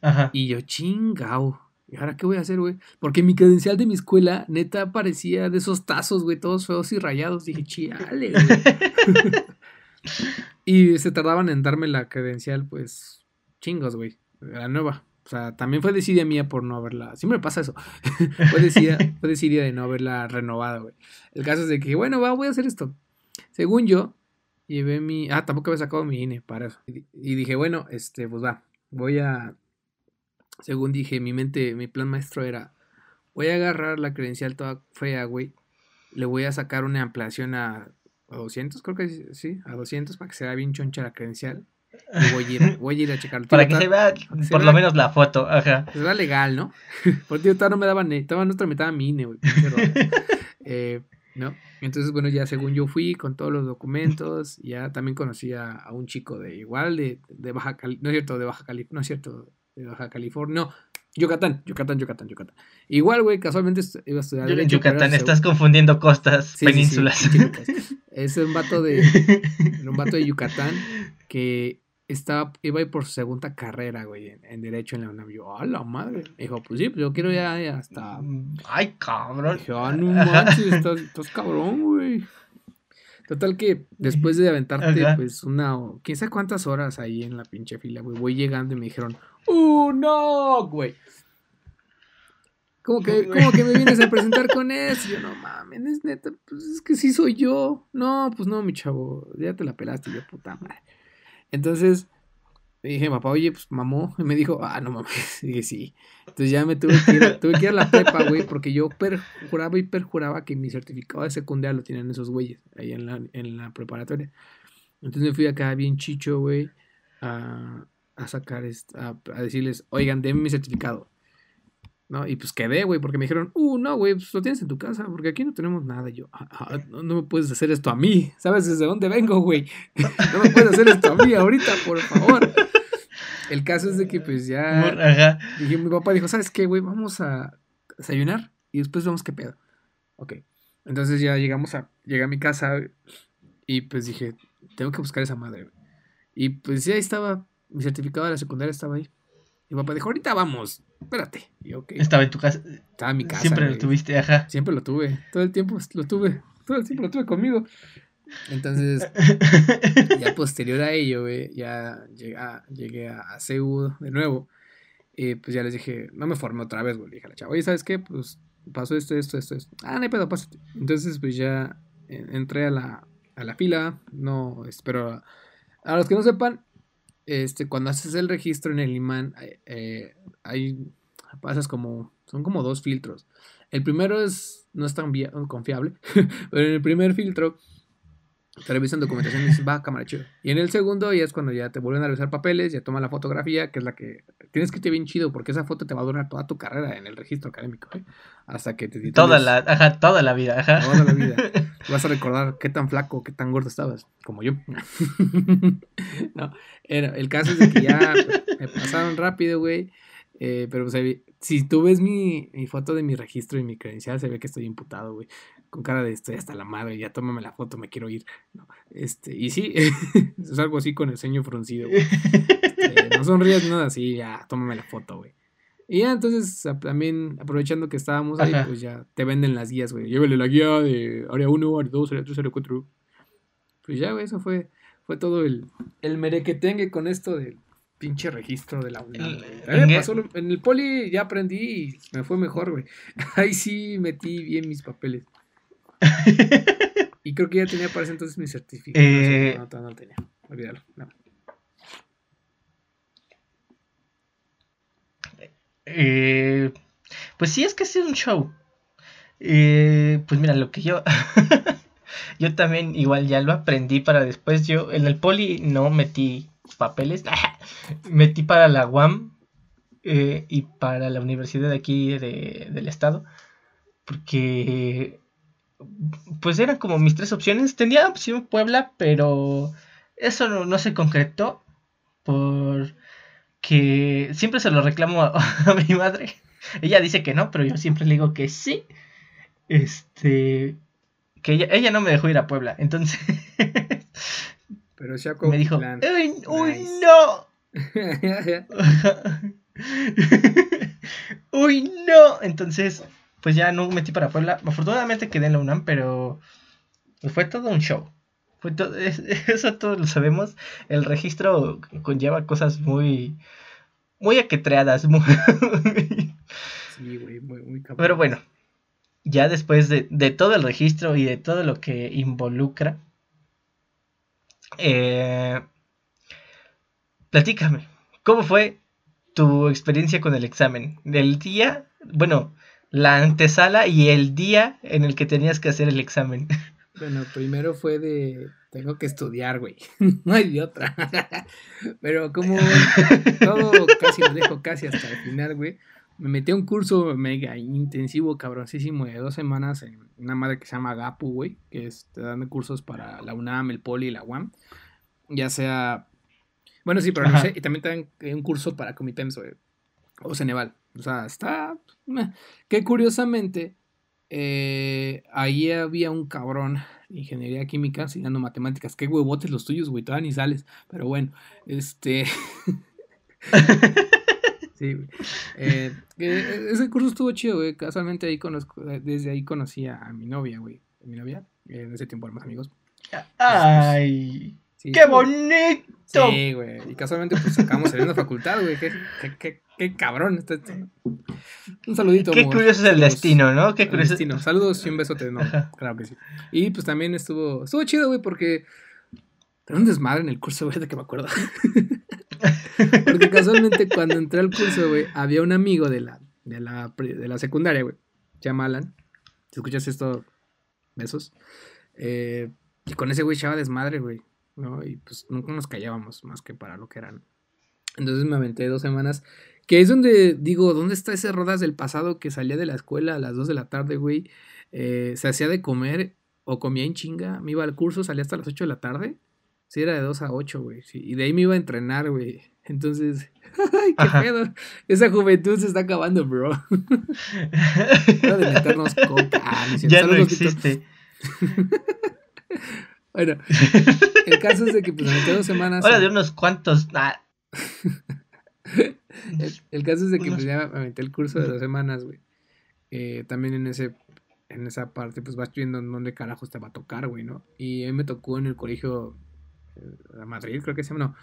Ajá. Y yo, chingao. ¿Y ahora qué voy a hacer, güey? Porque mi credencial de mi escuela, neta, parecía de esos tazos, güey, todos feos y rayados. Dije, chale, güey. [LAUGHS] y se tardaban en darme la credencial, pues, chingos, güey. La nueva. O sea, también fue desidia mía por no haberla. Siempre pasa eso. [LAUGHS] fue, desidia, fue desidia de no haberla renovado, güey. El caso es de que, bueno, va, voy a hacer esto. Según yo, llevé mi. Ah, tampoco había sacado mi INE para eso. Y dije, bueno, este, pues va. Voy a según dije, mi mente, mi plan maestro era, voy a agarrar la credencial toda fea, güey, le voy a sacar una ampliación a, 200, creo que sí, a 200 para que se vea bien choncha la credencial. Y voy a ir, [LAUGHS] voy a, ir a checar. Para que se vea por lo menos la foto, ajá. Se vea legal, ¿no? [LAUGHS] Porque todavía no me daban, todavía no tramitaba mi INE, güey. [LAUGHS] eh, ¿no? Entonces, bueno, ya según yo fui con todos los documentos, ya también conocí a, un chico de igual, de, de Baja California, no es cierto, de Baja California, no es cierto, de Baja California. No, Yucatán, Yucatán, Yucatán, Yucatán. Igual, güey, casualmente iba a estudiar. En Yucatán, estás confundiendo costas, penínsulas. es un vato de. [LAUGHS] un vato de Yucatán que estaba, iba a ir por su segunda carrera, güey, en, Derecho en la UNAM. Yo, a la madre. dijo, pues sí, pues yo quiero ya, hasta. Ay, cabrón. Dije, ah, no manches, estás, estás cabrón, güey. Total que después de aventarte, pues una, quién sabe cuántas horas ahí en la pinche fila, güey, voy llegando y me dijeron, ¡Uh, no, güey! ¿Cómo que, ¿Cómo que me vienes a [LAUGHS] presentar con eso? yo, no mames, es neta, pues es que sí soy yo. No, pues no, mi chavo, ya te la pelaste, yo, puta madre. Entonces, le dije, papá, oye, pues mamó. Y me dijo, ah, no mames. Y [LAUGHS] dije, sí. Entonces ya me tuve que ir, tuve que ir a la prepa, güey, porque yo perjuraba y perjuraba que mi certificado de secundaria lo tienen esos güeyes, ahí en la, en la preparatoria. Entonces me fui acá bien chicho, güey, a, a sacar, a, a decirles, oigan, denme mi certificado. ¿no? Y pues quedé, güey, porque me dijeron, uh, no, güey, pues lo tienes en tu casa, porque aquí no tenemos nada. Y yo, ah, ah, no, me puedes hacer esto a mí, ¿sabes desde dónde vengo, güey? [LAUGHS] no me puedes hacer esto a mí ahorita, por favor. El caso es de que pues ya [LAUGHS] dije, mi papá dijo, ¿sabes qué, güey? Vamos a desayunar y después vemos qué pedo. Ok. Entonces ya llegamos a, llegué a mi casa y pues dije, tengo que buscar esa madre, güey. Y pues ya estaba, mi certificado de la secundaria estaba ahí. Y mi papá dijo, ahorita vamos, espérate. Y Estaba en tu casa. Estaba en mi casa. Siempre lo tuviste, ajá. Siempre lo tuve. Todo el tiempo lo tuve. Todo el tiempo lo tuve conmigo. Entonces, [LAUGHS] ya posterior a ello, güey, ya llegué a, llegué a, de nuevo. Y pues ya les dije, no me formé otra vez, güey. Le dije a la chava, oye, ¿sabes qué? Pues pasó esto, esto, esto, esto. Ah, no hay pedo, pásate. Entonces, pues ya entré a la, a la fila. No, espero. A los que no sepan, este, cuando haces el registro en el imán, eh, hay, pasas como, son como dos filtros. El primero es, no es tan confiable, [LAUGHS] pero en el primer filtro te revisan documentación y dices, va, cámara chido. Y en el segundo ya es cuando ya te vuelven a revisar papeles, ya toman la fotografía, que es la que tienes que irte bien chido, porque esa foto te va a durar toda tu carrera en el registro académico, ¿eh? Hasta que te Toda la, ajá, toda la vida, ajá. Toda la vida. [LAUGHS] Vas a recordar qué tan flaco, qué tan gordo estabas, como yo. [LAUGHS] no, el caso es de que ya me pasaron rápido, güey. Eh, pero pues, si tú ves mi, mi, foto de mi registro y mi credencial, se ve que estoy imputado, güey con cara de estoy hasta la madre, ya tómame la foto, me quiero ir. ¿no? Este, y sí, [LAUGHS] es algo así con el ceño fruncido, güey. Este, no sonrías nada así, ya, tómame la foto, güey. Y ya, entonces, también aprovechando que estábamos ahí, pues ya te venden las guías, güey. Llévele la guía de área 1, área 2, área 3, área 4. Pues ya, güey, eso fue, fue todo el, el merequetengue con esto del pinche registro de la UNAM. En, en el poli ya aprendí y me fue mejor, güey. [LAUGHS] Ahí sí metí bien mis papeles. y creo que ya tenía para ese entonces mi certificado. Eh, no, no, no, tenía. Olvídalo. No. Eh, pues sí, es que es un show. Eh, pues mira, lo que yo. [LAUGHS] yo también igual ya lo aprendí para después. Yo en el poli no metí papeles. [LAUGHS] metí para la UAM y para la universidad de aquí de, del estado. Porque pues eran como mis tres opciones. Tenía opción Puebla, pero eso no, se concretó porque siempre se lo reclamo [LAUGHS] a, mi madre. Ella dice que no, pero yo siempre le digo que sí. Este, que ella, no me dejó ir a Puebla, entonces. pero [LAUGHS] me dijo, uy, no. [LAUGHS] uy, no. Entonces, pues ya no metí para Puebla. Afortunadamente quedé en la UNAM, pero fue todo un show. Fue todo, [LAUGHS] eso todos lo sabemos. El registro conlleva cosas muy, muy aquetreadas. Muy... [LAUGHS] Sí, güey, muy, muy Pero bueno, ya después de, de, todo el registro y de todo lo que involucra, eh, platícame, ¿cómo fue tu experiencia con el examen? Del día, bueno, la antesala y el día en el que tenías que hacer el examen. [LAUGHS] Bueno, primero fue de tengo que estudiar, güey. [LAUGHS] no hay de otra. [LAUGHS] Pero como todo casi lo dejo casi hasta el final, güey. Me metí a un curso mega intensivo, cabroncísimo, de dos semanas en una madre que se llama GAPU, güey, que es, te dan cursos para la UNAM, el Poli y la UAM. Ya sea. Bueno, sí, pero no sé. Y también te dan un curso para güey. O Ceneval. O sea, está. Que curiosamente, eh, ahí había un cabrón ingeniería química enseñando matemáticas. Qué huevotes los tuyos, güey, todavía ni sales. Pero bueno, este. [LAUGHS] sí, güey. Eh, ese curso estuvo chido, güey. Casualmente ahí conozco, desde ahí conocí a mi novia, güey. Mi novia. en ese tiempo éramos amigos. ¡Ay! ¡Qué bonito! Sí, güey. Y casualmente pues sacamos en la facultad, güey. Qué, qué, qué, cabrón. Un saludito. Qué curioso es el destino, ¿no? Qué curioso. El destino. Saludos y un besote, no. Claro que sí. Y pues también estuvo, estuvo chido, güey, porque era un desmadre en el curso, güey, de que me acuerdo. [LAUGHS] porque casualmente cuando entré al curso, güey, había un amigo de la, de la, de la secundaria, güey. Se llama Alan. Si escuchas esto, besos. Eh, y con ese güey echaba desmadre, güey. ¿No? Y pues nunca nos callábamos más que para lo que eran. Entonces me aventé dos semanas Que es donde digo, ¿dónde está ese Rodas del pasado que salía de la escuela a las 2 de la tarde, güey? Eh, se hacía de comer o comía en chinga, me iba al curso, salía hasta las 8 de la tarde. Sí, era de 2 a 8, güey. Sí, y de ahí me iba a entrenar, güey. Entonces, [LAUGHS] ¡ay, qué pedo! Esa juventud se está acabando, bro. [LAUGHS] de meternos coca. ya no existe. [LAUGHS] bueno, el caso es de que, pues, en dos semanas. Ahora de unos cuantos. [LAUGHS] El, caso es de que, pues, ya me metí el curso de dos semanas, güey. Eh, también en ese en esa parte, pues vas viendo en dónde carajos te va a tocar, güey, ¿no? Y a mí me tocó en el colegio eh, Madrid, creo que se llama, no,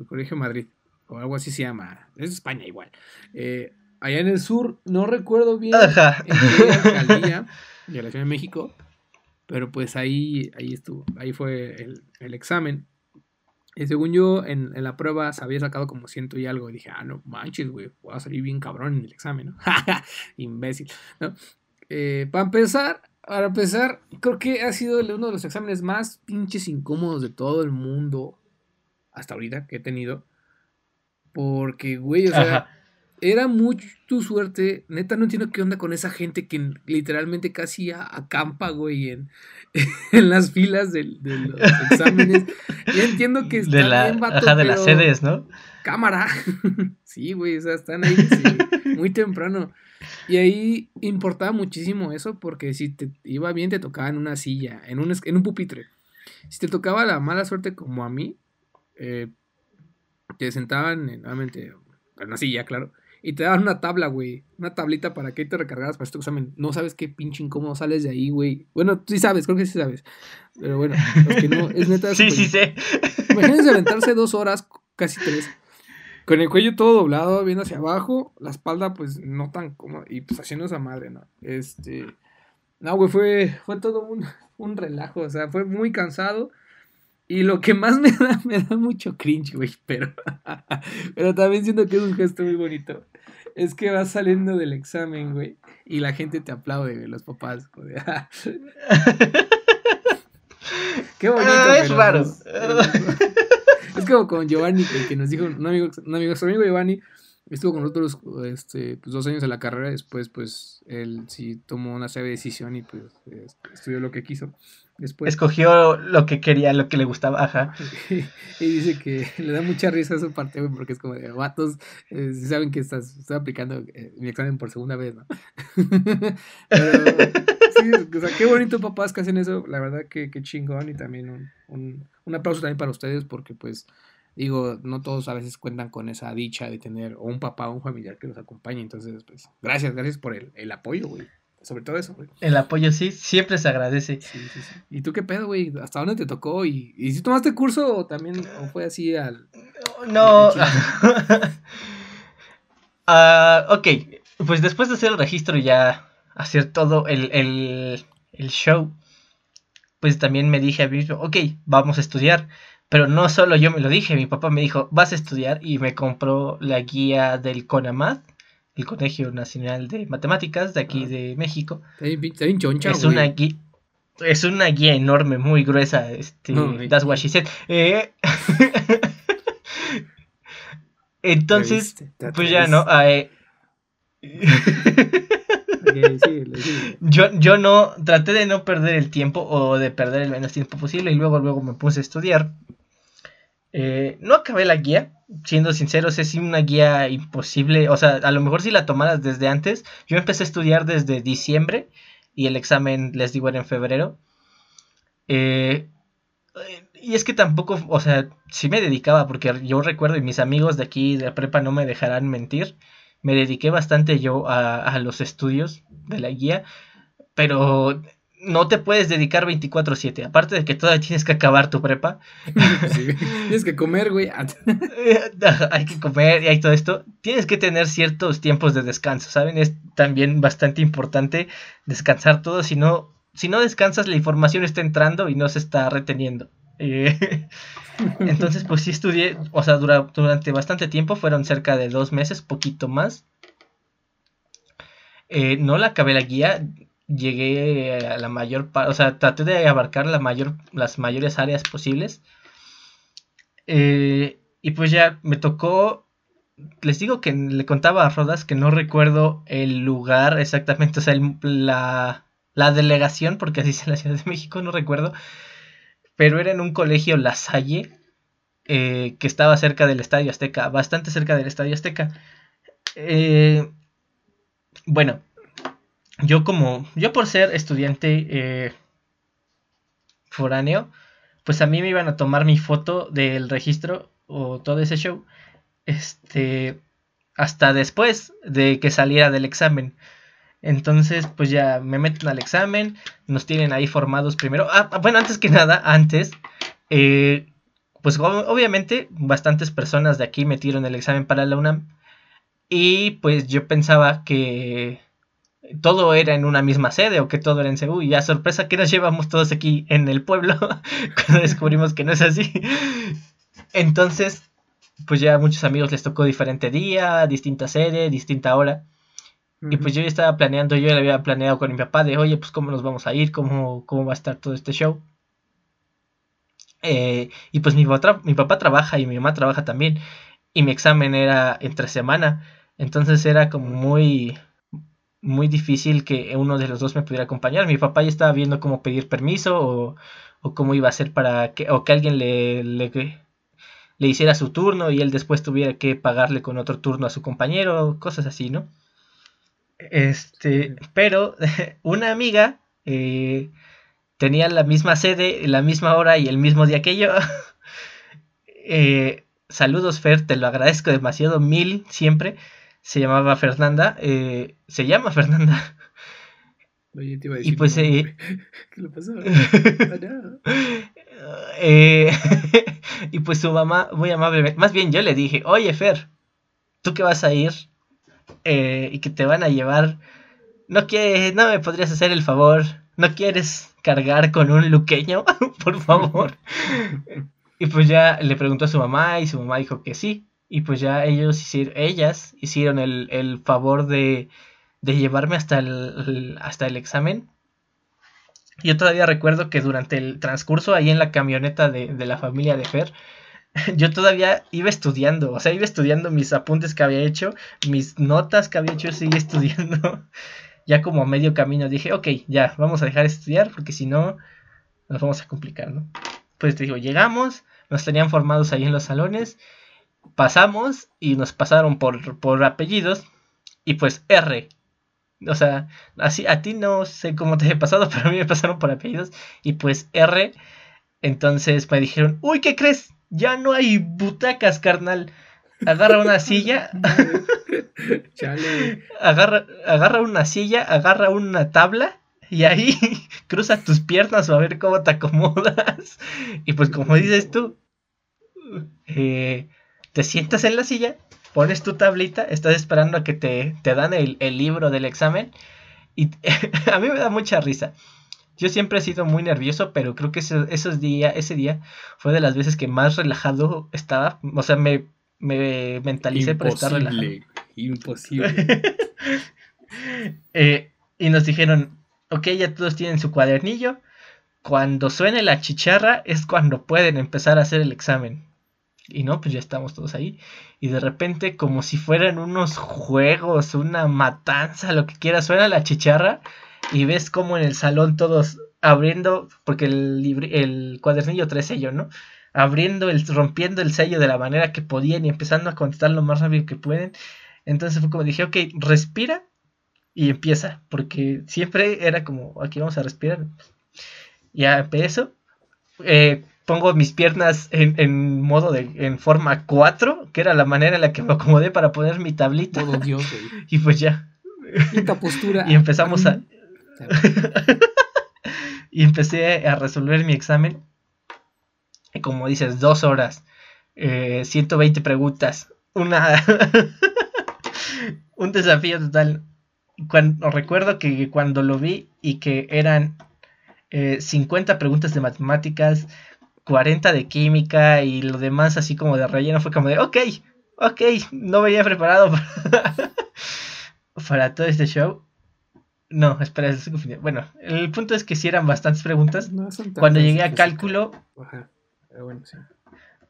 el colegio Madrid, o algo así se llama, es España igual. Eh, allá en el sur, no recuerdo bien Ajá. en qué alcaldía de la Ciudad de México, pero pues ahí, ahí estuvo, ahí fue el, el examen. Y según yo, en, la prueba se había sacado como ciento y algo. Y dije, ah, no manches, güey, voy a salir bien cabrón en el examen, ¿no? [LAUGHS] Imbécil. Eh, para empezar, para empezar, creo que ha sido uno de los exámenes más pinches incómodos de todo el mundo hasta ahorita que he tenido. Porque, güey, o sea, era mucho tu suerte. Neta, no entiendo qué onda con esa gente que literalmente casi acampa, güey, en, [LAUGHS] en las filas de, los exámenes. Y entiendo que está de la, bien vato, de las sedes, ¿no? Cámara. [LAUGHS] sí, güey, o sea, están ahí muy temprano. Y ahí importaba muchísimo eso porque si te iba bien te tocaba en una silla, en un, en un pupitre. Si te tocaba la mala suerte como a mí, eh, te sentaban nuevamente en una silla, claro. Y te daban una tabla, güey. Una tablita para que te recargaras para este examen. No sabes qué pinche incómodo sales de ahí, güey. Bueno, sí sabes, creo que sí sabes. Pero bueno, los que no, es neta. [LAUGHS] sí, sí sé. Imagínense aventarse dos horas, casi tres con el cuello todo doblado, viendo hacia abajo, la espalda pues no tan cómoda y pues haciendo esa madre, ¿no? Este, no, güey, fue, fue todo un, un relajo, o sea, fue muy cansado. Y lo que más [LAUGHS] me da, me da mucho cringe, güey, pero, [LAUGHS] pero también siento que es un gesto muy bonito. Es que vas saliendo del examen, güey, y la gente te aplaude, los papás. Güey. [LAUGHS] Qué bonito. Ah, es raro. Es como con Giovanni, que, nos dijo, un amigo, un amigo, nuestro amigo Giovanni, estuvo con nosotros este, pues, dos años en la carrera, después pues él sí tomó una serie de decisión y pues estudió lo que quiso. Después, Escogió lo que quería, lo que le gustaba, ajá. [LAUGHS] y dice que [LAUGHS] le da mucha risa esa parte, porque es como de vatos, eh, saben que estás, estoy aplicando eh, mi examen por segunda vez, ¿no? [LAUGHS] Pero sí, o sea, qué bonito papás que hacen eso, la verdad que, qué chingón y también un un aplauso también para ustedes porque pues digo, no todos a veces cuentan con esa dicha de tener o un papá o un familiar que los acompañe. Entonces, pues, gracias, gracias por el, el apoyo, güey. Sobre todo eso, güey. El apoyo, sí, siempre se agradece. Sí, sí, sí. ¿Y tú qué pedo, güey? ¿Hasta dónde te tocó? ¿Y, y si tomaste curso o también o fue así al... No. [LAUGHS] Ah, ok, pues después de hacer el registro y ya hacer todo el, el, el show, pues también me dije a mí mismo, ok, vamos a estudiar. Pero no solo yo me lo dije, mi papá me dijo, vas a estudiar y me compró la guía del CONAMAT, el Colegio Nacional de Matemáticas de aquí ah. de México. es una guía. Es una guía enorme, muy gruesa. Este, that's what she said. Eh, [LAUGHS] entonces, pues ya no. Eh, [LAUGHS] yo, yo no, traté de no perder el tiempo o de perder el menos tiempo posible y luego, luego me puse a estudiar. Eh, no acabé la guía, siendo sinceros, es una guía imposible. O sea, a lo mejor si la tomaras desde antes, yo empecé a estudiar desde diciembre y el examen, les digo, era en febrero. Eh, y es que tampoco, o sea, sí me dedicaba, porque yo recuerdo, y mis amigos de aquí de la prepa no me dejarán mentir, me dediqué bastante yo a, los estudios de la guía, pero no te puedes dedicar 24/7, aparte de que todavía tienes que acabar tu prepa. [LAUGHS] tienes que comer, güey. [LAUGHS] hay que comer y hay todo esto. Tienes que tener ciertos tiempos de descanso, ¿saben? Es también bastante importante descansar todo, si no, si no descansas la información está entrando y no se está reteniendo. Eh, [LAUGHS] entonces, pues sí estudié, o sea, durante bastante tiempo, fueron cerca de dos meses, poquito más. Eh, no la acabé la guía, llegué a la mayor parte, o sea, traté de abarcar la mayor, las mayores áreas posibles. Eh, y pues ya me tocó les digo que le contaba a Rodas que no recuerdo el lugar exactamente, o sea, la, la delegación, porque así es en la Ciudad de México, no recuerdo, pero era en un colegio La Salle, eh, que estaba cerca del Estadio Azteca, bastante cerca del Estadio Azteca. Eh, bueno, yo como, yo por ser estudiante eh, foráneo, pues a mí me iban a tomar mi foto del registro o todo ese show, este, hasta después de que saliera del examen. Entonces, pues ya me meten al examen, nos tienen ahí formados primero. Ah, bueno, antes que nada, antes, eh, pues obviamente bastantes personas de aquí metieron el examen para la UNAM. Y pues yo pensaba que todo era en una misma sede o que todo era en Seúl. Y ya sorpresa que nos llevamos todos aquí en el pueblo [LAUGHS] cuando descubrimos que no es así. Entonces, pues ya a muchos amigos les tocó diferente día, distinta sede, distinta hora. Y pues yo ya estaba planeando, yo le había planeado con mi papá de, oye, pues cómo nos vamos a ir, cómo, cómo va a estar todo este show. Eh, y pues mi papá, mi papá trabaja y mi mamá trabaja también. Y mi examen era entre semana. Entonces era como muy, muy difícil que uno de los dos me pudiera acompañar. Mi papá ya estaba viendo cómo pedir permiso o, o cómo iba a ser para que, o que alguien le, le, le hiciera su turno y él después tuviera que pagarle con otro turno a su compañero, cosas así, ¿no? Este, pero [LAUGHS] una amiga eh, tenía la misma sede, la misma hora y el mismo día que yo. [LAUGHS] Eh, saludos, Fer, te lo agradezco demasiado, mil siempre. Se llamaba Fernanda, eh, se llama Fernanda. Oye, te iba a decir, y pues, [LAUGHS] ¿qué le pasó? [LAUGHS] [LAUGHS] y pues su mamá, muy amablemente, más bien yo le dije, oye, Fer, tú que vas a ir eh, y que te van a llevar, no quieres, no me podrías hacer el favor, no quieres cargar con un luqueño, por favor. y pues ya le preguntó a su mamá y su mamá dijo que sí. Y pues ya ellos hicieron, ellas hicieron el, favor de, de, llevarme hasta el, hasta el examen. Yo todavía recuerdo que durante el transcurso ahí en la camioneta de, de la familia de Fer, [LAUGHS] yo todavía iba estudiando, o sea, iba estudiando mis apuntes que había hecho, mis notas que había hecho, seguía [LAUGHS] estudiando. ya como a medio camino dije, ok, ya, vamos a dejar de estudiar porque si no, nos vamos a complicar, ¿no? Pues te digo, llegamos, nos tenían formados ahí en los salones, pasamos y nos pasaron por, por apellidos y pues R. O sea, así a ti no sé cómo te he pasado, [LAUGHS] pero a mí me pasaron por apellidos y pues R. Entonces me dijeron, uy, ¿qué crees? Ya no hay butacas, carnal. Agarra una silla. [LAUGHS] Agarra, agarra una silla, agarra una tabla y ahí [LAUGHS] cruza tus piernas o a ver cómo te acomodas. Y pues como dices tú, eh, te sientas en la silla, pones tu tablita, estás esperando a que te, te dan el, el libro del examen. Y [LAUGHS] a mí me da mucha risa. Yo siempre he sido muy nervioso, pero creo que ese, esos día, ese día fue de las veces que más relajado estaba. O sea, me, me mentalicé para estar relajado. Imposible. [LAUGHS] eh, y nos dijeron, ok, ya todos tienen su cuadernillo. Cuando suene la chicharra es cuando pueden empezar a hacer el examen. Y no, pues ya estamos todos ahí. Y de repente, como si fueran unos juegos, una matanza, lo que quiera, suena la chicharra y ves como en el salón todos abriendo, porque el, el cuadernillo trae sello, ¿no? Abriendo, el, rompiendo el sello de la manera que podían y empezando a contestar lo más rápido que pueden. Entonces fue como dije, ok, respira y empieza, porque siempre era como, aquí vamos a respirar. Ya empiezo, eh, pongo mis piernas en, en, modo de, en forma 4, que era la manera en la que me acomodé para poner mi tablita. Dios, [LAUGHS] y pues ya. postura. y empezamos a, [LAUGHS] y empecé a resolver mi examen. Y como dices, dos horas, 120 eh, preguntas, una [LAUGHS] un desafío total. Cuando, recuerdo que cuando lo vi y que eran 50 eh, preguntas de matemáticas, 40 de química y lo demás así como de relleno, fue como de, ok, ok, no venía preparado [LAUGHS] para todo este show. No, espera, es Bueno, el punto es que si eran bastantes preguntas. Cuando llegué a cálculo. Ajá. bueno, sí.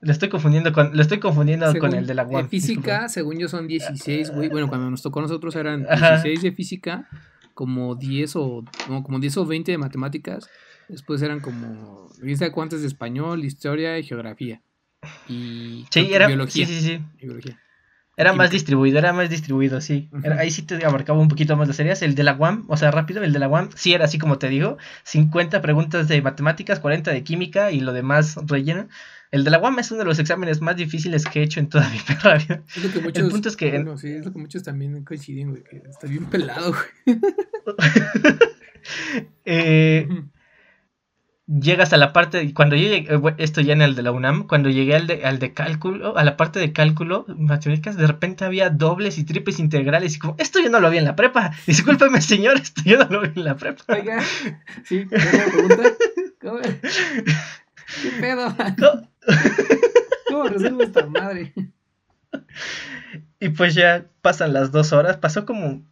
Lo estoy confundiendo con, lo estoy confundiendo con el de la UAM. física, según yo, son 16, güey. Bueno, cuando nos tocó a nosotros eran 16 de física, como 10 o, como 10 o 20 de matemáticas. Después eran como, no sé cuántos de español, historia y geografía. Y sí, era, biología. Sí, sí, sí. biología. Era más distribuido, era más distribuido, sí. ahí sí te abarcaba un poquito más las series. El de la UAM, o sea, rápido, el de la UAM sí era así como te digo. 50 preguntas de matemáticas, 40 de química y lo demás relleno. El de la UAM es uno de los exámenes más difíciles que he hecho en toda [LAUGHS] mi perra vida. el punto es que... Bueno, sí, es lo que muchos también coinciden, güey, que está bien pelado, güey. [LAUGHS] eh llegas a la parte, cuando yo llegué, eh, esto ya en el de la UNAM, cuando llegué al de, al de cálculo, a la parte de cálculo, matemáticas, de repente había dobles y triples integrales y como, esto yo no lo vi en la prepa, [LAUGHS] discúlpeme señor, esto yo no lo vi en la prepa. Oiga, sí, pregunta? ¿Cómo? ¿Qué pedo? ¿Cómo, ¿Cómo resuelvo esta madre? Y pues ya pasan las dos horas, pasó como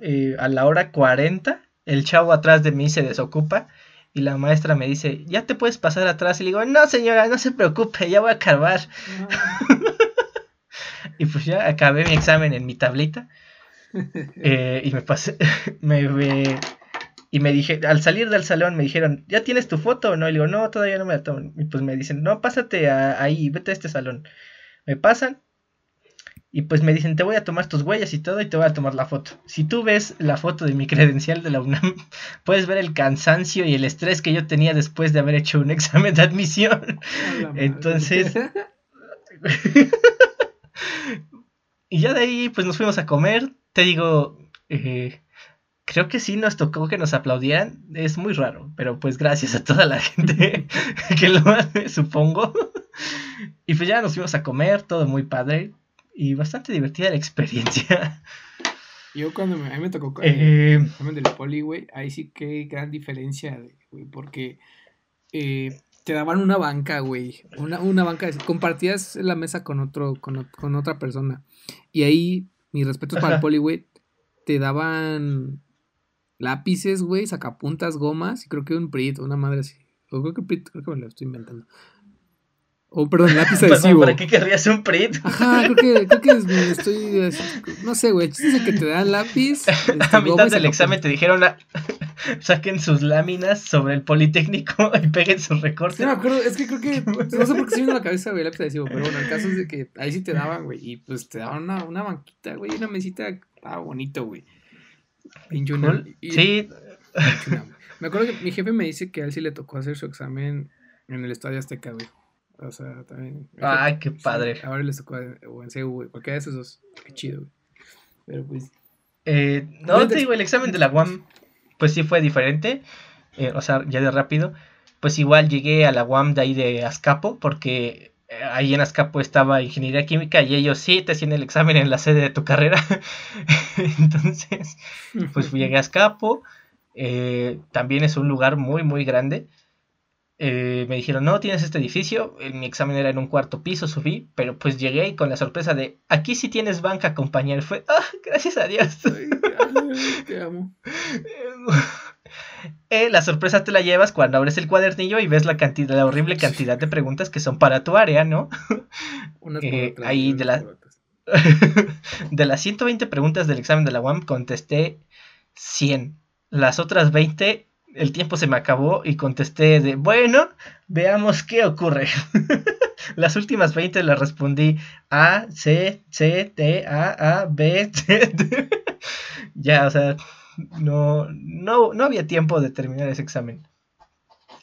eh, a la hora 40, el chavo atrás de mí se desocupa y la maestra me dice, ya te puedes pasar atrás. Y le digo, no señora, no se preocupe, ya voy a acabar. y pues ya acabé mi examen en mi tablita. [LAUGHS] Eh, y me pasé, [LAUGHS] me, y me dije, al salir del salón me dijeron, ¿ya tienes tu foto no? Y le digo, no, todavía no me la tomo. Y pues me dicen, no, pásate ahí, vete a este salón. Me pasan y pues me dicen, te voy a tomar tus huellas y todo y te voy a tomar la foto. Si tú ves la foto de mi [LAUGHS] credencial de la UNAM, puedes ver el cansancio y el estrés que yo tenía después de haber hecho un examen de admisión. Entonces... [LAUGHS] [LAUGHS] y ya de ahí pues nos fuimos a comer. Te digo, eh, creo que sí nos tocó que nos aplaudieran. Es muy raro, pero pues gracias a toda la [LAUGHS] gente que lo hace, supongo. y pues ya nos fuimos a comer, todo muy padre y bastante divertida la experiencia. Yo cuando me, a mí me tocó el eh, examen del poli, güey, ahí sí que gran diferencia, güey, porque eh, te daban una banca, güey, una, una banca, compartías la mesa con otro, con, con otra persona, y ahí, mis respetos para el poli, güey, te daban lápices, güey, sacapuntas, gomas, y creo que un PRIT, una madre así, o creo que PRIT, creo que me lo estoy inventando, o, perdón, lápiz [LAUGHS] adhesivo. ¿Para qué querrías un print? Ajá, creo que, creo que estoy. No sé, güey. Dice que te dan lápiz. [LAUGHS] Este, a mitad del examen te dijeron. [LAUGHS] saquen sus láminas sobre el Politécnico y peguen sus recortes. Sí, me acuerdo. Es que creo que. No sé por qué se viene a la cabeza, güey, lápiz adhesivo. Pero bueno, el caso es de que ahí sí te daban, güey. Y pues te daban una, una banquita, güey. Una mesita. Estaba bonito, güey. Sí. Me acuerdo que mi jefe me dice que a él sí le tocó hacer su examen en el Estadio Azteca, güey. O sea, también. Ay, qué padre. ahora les tocó o en CU, cualquiera de esos dos. Qué chido, güey. Pero pues. Eh, no, te digo, el examen de la UAM, pues sí fue diferente. Eh, o sea, ya de rápido. Pues igual llegué a la UAM de ahí de Azcapo, porque ahí en Azcapo estaba Ingeniería Química y ellos sí te hacían el examen en la sede de tu carrera. [LAUGHS] Entonces, pues llegué a [LAUGHS] Azcapo. también es un lugar muy, muy grande. Eh, me dijeron, no, tienes este edificio. mi examen era en un cuarto piso, subí, pero pues llegué y con la sorpresa de, aquí sí tienes banca, compañero. Fue, ah, gracias a Dios. te amo. [LAUGHS] Eh, la sorpresa te la llevas cuando abres el cuadernillo y ves la cantidad, la horrible cantidad de preguntas que son para tu área, ¿no? [LAUGHS] Eh, ahí de, la, [LAUGHS] de las 120 preguntas del examen de la UAM contesté 100. Las otras 20 el tiempo se me acabó y contesté de, bueno, veamos qué ocurre. [LAUGHS] Las últimas 20 las respondí A, C, C, T, A, A, B, C, ya, o sea, no, no, no había tiempo de terminar ese examen.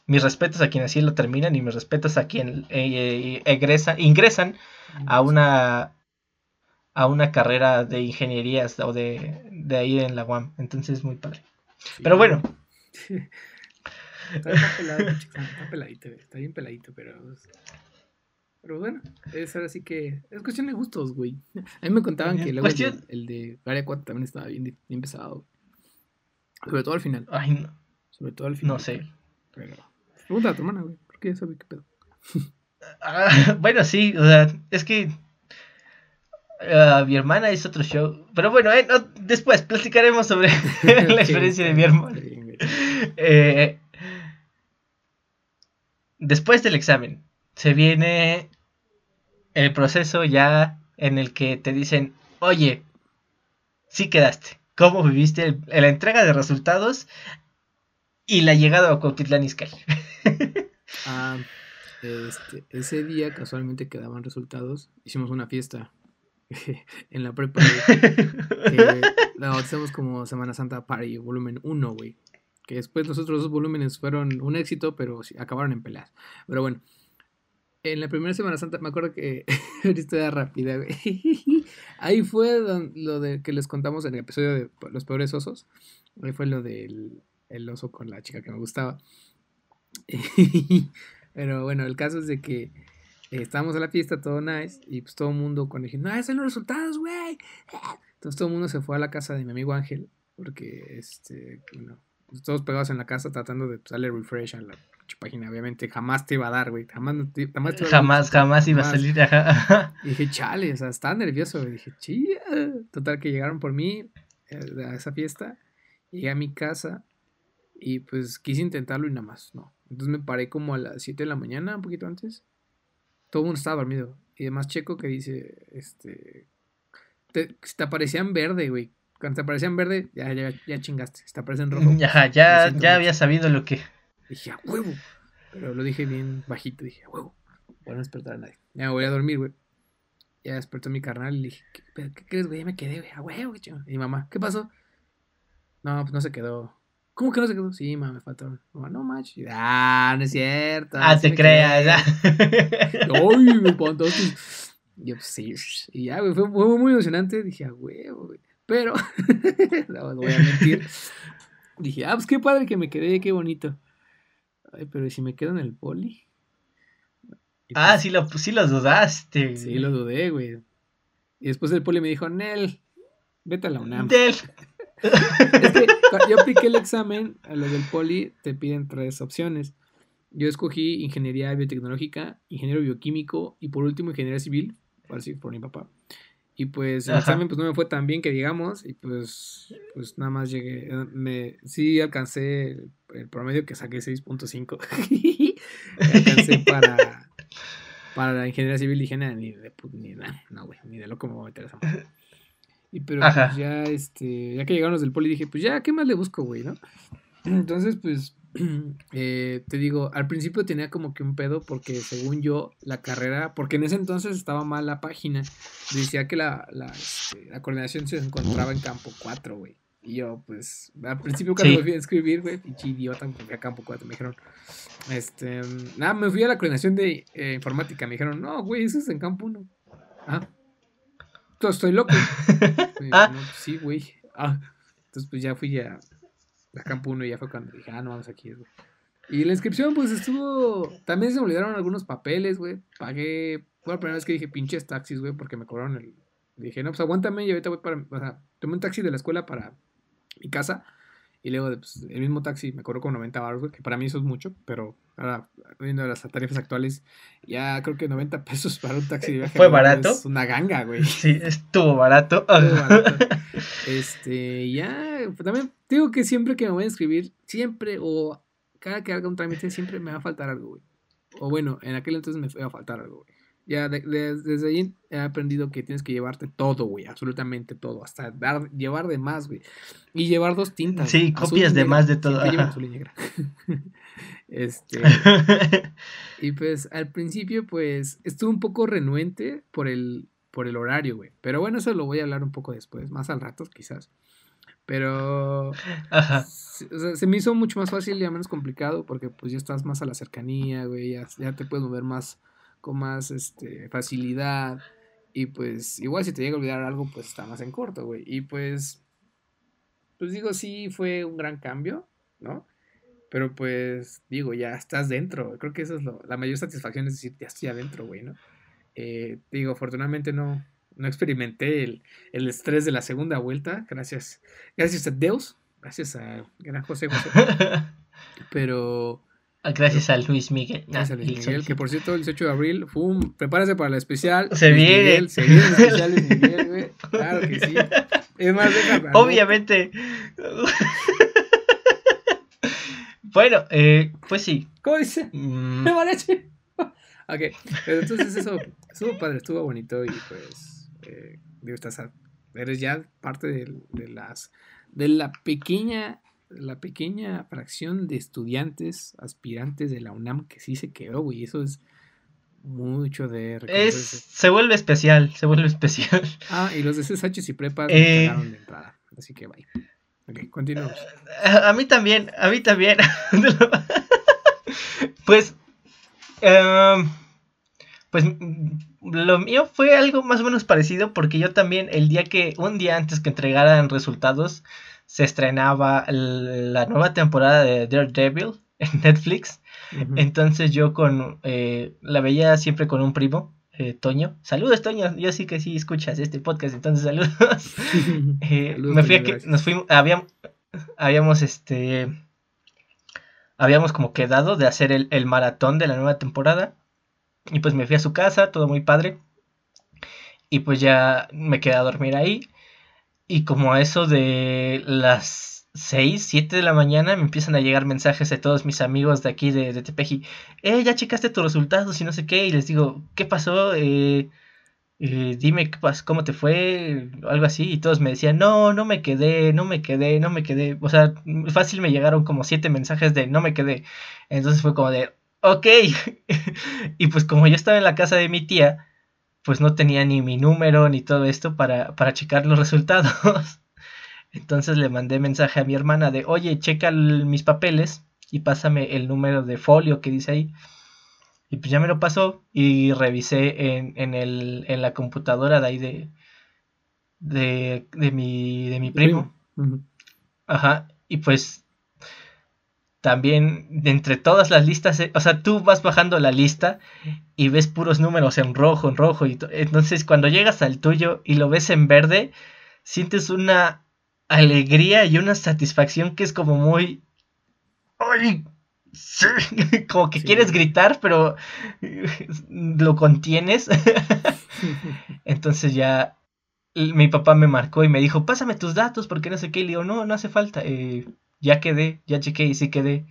Mis respetos a quienes sí lo terminan y mis respetos a quienes eh, eh, ingresan a una a una carrera de ingenierías o de, de ahí en la UAM. Entonces, muy padre. Pero bueno, Está, peladito, está bien peladito, pero. Pero bueno, es ahora sí que. Es cuestión de gustos, güey. A mí me contaban que luego el, de Área 4 también estaba bien, bien pesado. Sobre todo al final. Ay, no. Sobre todo al final. No sé. Pero. Pregunta a tu hermana, güey. Porque ya sabe qué pedo. Ah, [LAUGHS] bueno, sí, o sea, es que. Uh, mi hermana es otro show. Pero bueno, eh, después platicaremos sobre [LAUGHS] la experiencia de mi hermana. Eh, después del examen, se viene el proceso ya en el que te dicen, oye, sí quedaste. ¿Cómo viviste la entrega de resultados y la llegada a Cuautitlán Izcalli? [LAUGHS] ah, este, ese día casualmente quedaban resultados. Hicimos una fiesta [LAUGHS] en la prepa. la bautizamos como Semana Santa Party, volumen 1, güey. Que después los otros dos volúmenes fueron un éxito, pero acabaron en peleas. Pero bueno, en la primera Semana Santa, me acuerdo que. [LAUGHS] una historia rápida, güey. [LAUGHS] Ahí fue lo de que les contamos en el episodio de Los Peores Osos. Ahí fue lo del el oso con la chica que me gustaba. [LAUGHS] Pero bueno, el caso es de que eh, estábamos en la fiesta, todo nice, y pues todo el mundo cuando dije, no, son los resultados, güey. Entonces todo el mundo se fue a la casa de mi amigo Ángel, porque, este, bueno, pues, todos pegados en la casa tratando de pues, darle refresh a la página. Obviamente jamás te iba a dar, güey. Jamás, jamás, jamás, jamás, iba a salir. Y dije, chale, o sea, estaba nervioso. Y dije, chía. Total, que llegaron por mí eh, a esa fiesta. Llegué a mi casa y pues quise intentarlo y nada más, no. Entonces me paré como a las 7 de la mañana, un poquito antes. Todo el mundo estaba dormido. Y además Checo que dice, este... Te, te aparecían verde, güey. Cuando te aparecían verde, ya, ya, ya chingaste. Si te aparecen rojo. [LAUGHS] Ya, ya, ya había sabido lo que... Dije, a huevo. Pero lo dije bien bajito. Dije, a huevo. Voy a no despertar a nadie. Ya me voy a dormir, güey. Ya despertó mi carnal y le dije, ¿qué, qué crees, güey? Ya me quedé, güey. A huevo, güey. Y mi mamá, ¿qué pasó? No, pues no se quedó. ¿Cómo que no se quedó? Sí, mamá, me faltó. No, no manches. Ah, no es cierto. Ah, te creas, ya. [LAUGHS] Ay, me espantaste. Yo, pues sí. Y ya, güey, fue, muy emocionante. Dije, a huevo, güey. Pero, [LAUGHS] no, voy a mentir. Dije, ah, pues qué padre que me quedé, qué bonito. Ay, pero si me quedo en el poli? ah, pues sí lo, sí lo dudaste. Sí, lo dudé, güey. Y después el poli me dijo, Nel, vete a la UNAM. Nel. [LAUGHS] es que yo apliqué el examen, a lo del poli te piden tres opciones. Yo escogí ingeniería biotecnológica, ingeniero bioquímico y por último ingeniería civil, por así por mi papá. Y pues el examen pues no me fue tan bien que digamos y pues pues nada más llegué me sí alcancé el, promedio que saqué 6.5. [LAUGHS] alcancé [LAUGHS] para para la ingeniería civil y dije, ni de ni nada, no güey, ni de loco me voy a meter esa y pero pues, ya, este, ya que llegaron los del poli, dije, pues ya, ¿qué más le busco, güey, no? [CLEARS THROAT] Entonces, pues, [CLEARS THROAT] eh, te digo, al principio tenía como que un pedo porque según yo, la carrera, porque en ese entonces estaba mal la página, decía que la, la, este, la coordinación se encontraba en campo 4, güey. Y yo, pues, al principio cuando me fui a escribir, güey, pinche idiota, me fui a campo 4, me dijeron, este, nada, me fui a la coordinación de eh, informática, me dijeron, no, güey, eso es en campo 1. Ah, estoy loco. [LAUGHS] ah. Pues sí, güey. Ah. Entonces, pues ya fui a, a Campo 1 y ya fue cuando dije, ah, no, vamos aquí, güey. Y la inscripción, pues estuvo. También se me olvidaron algunos papeles, güey. Pagué. Fue la primera vez que dije pinches taxis, güey, porque me cobraron el. Dije, no, pues aguántame y ahorita voy para. O sea, tomé un taxi de la escuela para mi casa. Y luego, pues, el mismo taxi me cobró con 90 baros, güey, que para mí eso es mucho, pero ahora, viendo las tarifas actuales, ya creo que 90 pesos para un taxi de viaje. ¿Fue barato? Es una ganga, güey. [LAUGHS] Sí, estuvo [LAUGHS] barato. este, ya, pues, también digo que siempre que me voy a inscribir, siempre, o cada que haga un trámite, siempre me va a faltar algo, güey. O bueno, en aquel entonces me va a faltar algo, güey. Ya desde ahí he aprendido que tienes que llevarte todo, güey, absolutamente todo, hasta dar, llevar de más, güey. Y llevar dos tintas. Sí, copias de más de todo. [LAUGHS] este, [LAUGHS] y pues al principio, pues, estuve un poco renuente por el, por el horario, güey. Pero bueno, eso lo voy a hablar un poco después, más al rato, quizás. Pero Ajá. Se, me hizo mucho más fácil y menos complicado porque pues ya estás más a la cercanía, güey, ya, ya te puedes mover más con más este, facilidad. Y pues igual si te llega a olvidar algo, pues está más en corto, güey. Y pues, pues digo, sí fue un gran cambio, ¿no? Pero pues digo, ya estás dentro. Creo que eso es lo, la mayor satisfacción es decir, ya estoy adentro, güey, ¿no? Eh, digo, afortunadamente no, no experimenté el, el, estrés de la segunda vuelta, gracias, gracias a Dios, gracias a gran José José. [LAUGHS] Pero gracias a Luis Miguel. Gracias a Luis Miguel, que por cierto, el 18 de abril, fum, prepárase para la especial. Se viene. se viene el especial Luis Miguel, [LAUGHS] güey. Claro que sí. Es más, déjame. Obviamente. bueno, eh, pues sí. ¿Cómo dice? Mm. Me vale. ok, pero entonces eso estuvo padre, estuvo bonito y pues, eh, digo, estás eres ya parte de, las, de la pequeña, la pequeña fracción de estudiantes aspirantes de la UNAM que sí se quedó, güey, eso es mucho de es, se vuelve especial, se vuelve [LAUGHS] especial. Ah, y los de CSH y prepa eh... de entrada, así que bye. Ok, continuamos. A, mí también, a mí también. [LAUGHS] pues, em, pues lo mío fue algo más o menos parecido porque yo también el día que, un día antes que entregaran resultados, se estrenaba la nueva temporada de Daredevil en Netflix. Entonces yo con eh, la veía siempre con un primo, eh, Toño. Saludos, Toño. Yo sí que sí escuchas este podcast, entonces saludos. [LAUGHS] Eh, me fui a que nos fuimos, habíamos, habíamos este, habíamos como quedado de hacer el, el, maratón de la nueva temporada. Y pues me fui a su casa, todo muy padre. Y pues ya me quedé a dormir ahí. Y como a eso de las 6, 7 de la mañana me empiezan a llegar mensajes de todos mis amigos de aquí de, de Tepeji. Eh, ya checaste tus resultados y no sé qué. Y les digo, ¿qué pasó? Eh, eh, dime cómo te fue, algo así. Y todos me decían, no, no me quedé, no me quedé, no me quedé. O sea, fácil me llegaron como 7 mensajes de no me quedé. Entonces fue como de, ok. [LAUGHS] y pues como yo estaba en la casa de mi tía, pues no tenía ni mi número ni todo esto para, para checar los resultados. [LAUGHS] Entonces le mandé mensaje a mi hermana de, oye, checa mis papeles y pásame el número de folio que dice ahí. Y pues ya me lo pasó y revisé en, en, el, en la computadora de ahí de, de, de, mi, de mi primo. Ajá. Y pues también de entre todas las listas, eh, o sea, tú vas bajando la lista y ves puros números en rojo, en rojo. Y entonces cuando llegas al tuyo y lo ves en verde, sientes una alegría y una satisfacción que es como muy... ¡Ay! Sí. [LAUGHS] Como que quieres gritar, pero [LAUGHS] lo contienes. [LAUGHS] Entonces ya mi papá me marcó y me dijo, pásame tus datos porque no sé qué. Y le digo, no, no hace falta. Eh, ya quedé, ya chequé y sí quedé.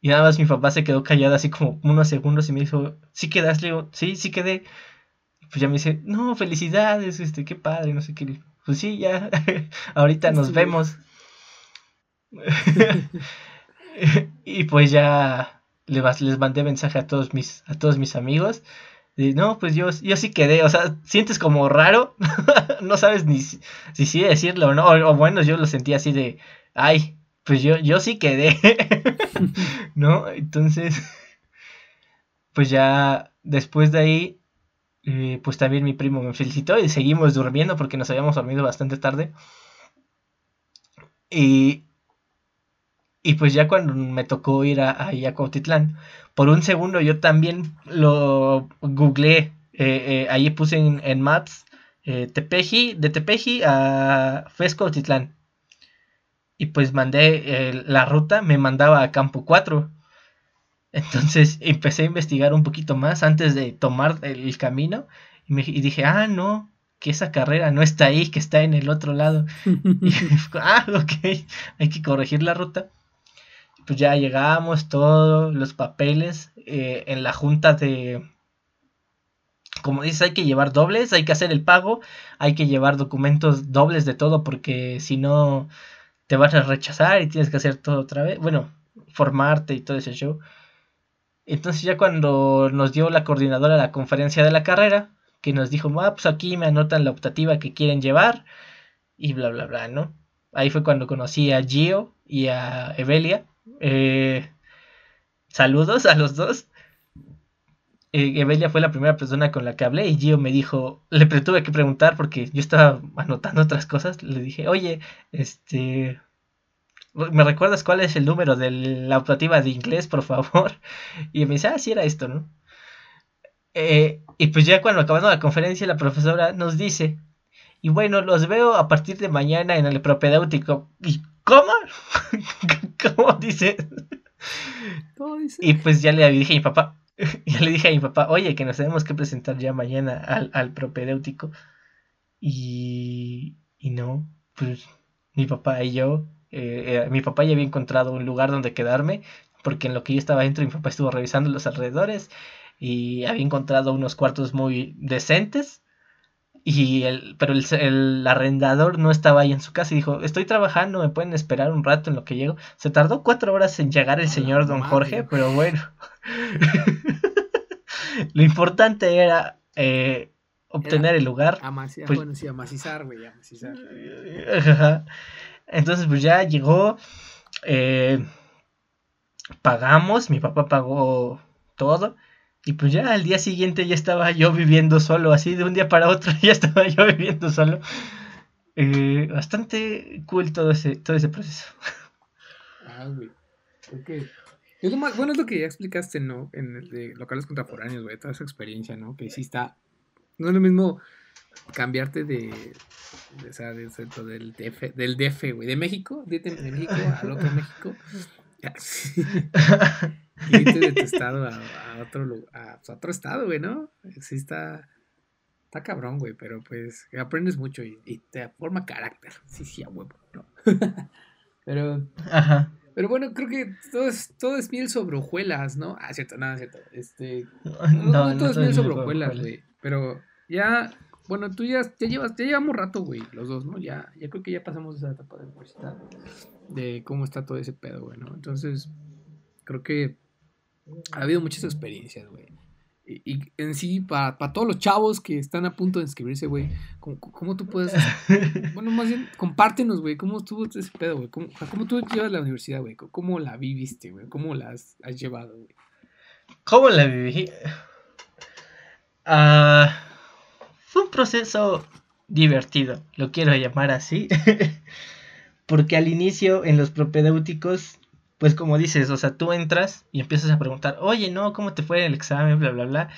Y nada más mi papá se quedó callado así como unos segundos y me dijo, ¿sí quedas? Le digo, sí, sí quedé. Pues ya me dice, no, felicidades, este, qué padre, no sé qué pues sí, ya, [LAUGHS] ahorita nos vemos. [LAUGHS] y pues ya les, les mandé mensaje a todos mis, a todos mis amigos. Y no, pues yo, yo sí quedé, o sea, sientes como raro, [LAUGHS] no sabes ni si, sí decirlo o no, o, bueno, yo lo sentí así de, ay, pues yo, yo sí quedé, [LAUGHS] ¿no? Entonces, pues ya después de ahí eh, pues también mi primo me felicitó y seguimos durmiendo porque nos habíamos dormido bastante tarde. Y, y pues ya cuando me tocó ir a, a Cuautitlán, por un segundo yo también lo googleé. Eh, eh, ahí puse en, Maps Tepeji, de Tepeji a Fesco. Y pues mandé la ruta, me mandaba a Campo 4. Entonces [LAUGHS] empecé a investigar un poquito más antes de tomar el camino y, me, dije, ah, no, que esa carrera no está ahí, que está en el otro lado. [LAUGHS] y, [LAUGHS] ah, ok, hay que corregir la ruta. Pues ya llegamos, todos los papeles eh, en la junta de... Como dices, hay que llevar dobles, hay que hacer el pago, hay que llevar documentos dobles de todo porque si no te vas a rechazar y tienes que hacer todo otra vez. Bueno, formarte y todo ese show. Entonces ya cuando nos dio la coordinadora la conferencia de la carrera, que nos dijo, ah, pues aquí me anotan la optativa que quieren llevar y bla, bla, bla, ¿no? Ahí fue cuando conocí a Gio y a Evelia. Eh, saludos a los dos. Eh, Evelia fue la primera persona con la que hablé y Gio me dijo, le tuve que preguntar porque yo estaba anotando otras cosas, le dije, oye, este, ¿me recuerdas cuál es el número de la optativa de inglés, por favor? Y me dice, ah, sí era esto, ¿no? Eh, y pues ya cuando acabando la conferencia, la profesora nos dice, y bueno, los veo a partir de mañana en el propedéutico. ¿Y cómo? [LAUGHS] ¿Cómo dice? ¿Cómo dice? Y pues ya le dije a mi papá, [LAUGHS] ya le dije a mi papá, oye, que nos tenemos que presentar ya mañana al, al propedéutico. Y, y no, pues mi papá y yo eh, eh, mi papá ya había encontrado un lugar donde quedarme, porque en lo que yo estaba dentro, mi papá estuvo revisando los alrededores y había encontrado unos cuartos muy decentes. Y el, pero el, arrendador no estaba ahí en su casa y dijo, estoy trabajando, me pueden esperar un rato en lo que llego. Se tardó cuatro horas en llegar el señor don Jorge, pero bueno. [LAUGHS] lo importante era eh, obtener el lugar. pues, bueno, sí, amacizar, güey, amacizar. [LAUGHS] Entonces, pues ya llegó. Eh, pagamos, mi papá pagó todo. Y pues ya al día siguiente ya estaba yo viviendo solo, así de un día para otro [LAUGHS] ya estaba yo viviendo solo. Eh, bastante cool todo ese, todo ese proceso. Ah, güey. Es lo bueno, es lo que ya explicaste, ¿no? En el de locales contemporáneos, güey, toda esa experiencia, ¿no? Que sí está. No es lo mismo cambiarte de. de o sea, de, del DF, del DF, güey, de México, de, de México al otro México. [LAUGHS] irte de tu estado a, otro, a, pues, a, otro estado, güey, ¿no? Sí está, está cabrón, güey, pero pues aprendes mucho y, te forma carácter. Sí, sí, a huevo, ¿no? [LAUGHS] pero, Ajá. pero bueno, creo que todo es, todo es miel sobre hojuelas, ¿no? Ah, cierto, nada, cierto. Este, [LAUGHS] no, no, todo es miel sobre hojuelas, güey, pero ya... Bueno, tú ya, ya llevas, ya llevamos rato, güey, los dos, ¿no? Ya, ya creo que ya pasamos esa etapa de universidad, de cómo está todo ese pedo, güey, ¿no? Entonces, creo que ha habido muchas experiencias, güey. Y, en sí, para, todos los chavos que están a punto de inscribirse, güey, ¿cómo, tú puedes... [LAUGHS] bueno, más bien, compártenos, güey, ¿cómo estuvo ese pedo, güey? ¿Cómo, ¿Cómo, tú llevas la universidad, güey? ¿Cómo la viviste, güey? ¿Cómo la has, llevado, güey? ¿Cómo la viví? Ah, fue un proceso divertido, lo quiero llamar así, [LAUGHS] porque al inicio en los propedéuticos pues como dices, o sea, tú entras y empiezas a preguntar, oye, no, ¿cómo te fue el examen? Bla, bla, bla.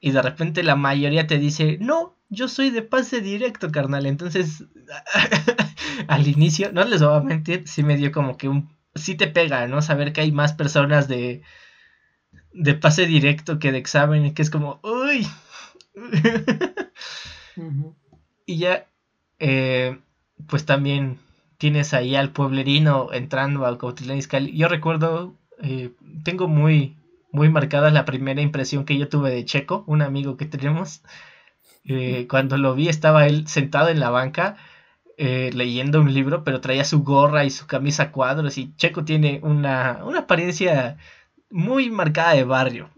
Y de repente la mayoría te dice, no, yo soy de pase directo, carnal. Entonces, [LAUGHS] al inicio, no les voy a mentir, sí me dio como que un... Sí te pega, ¿no? Saber que hay más personas de, de pase directo que de examen, que es como, uy. [LAUGHS] Y ya, eh, pues también tienes ahí al pueblerino entrando al Cuautitlán Izcalli. Yo recuerdo, eh, tengo muy, muy marcada la primera impresión que yo tuve de Checo, un amigo que tenemos. Eh, cuando lo vi estaba él sentado en la banca eh, leyendo un libro, pero traía su gorra y su camisa a cuadros y Checo tiene una, una apariencia muy marcada de barrio.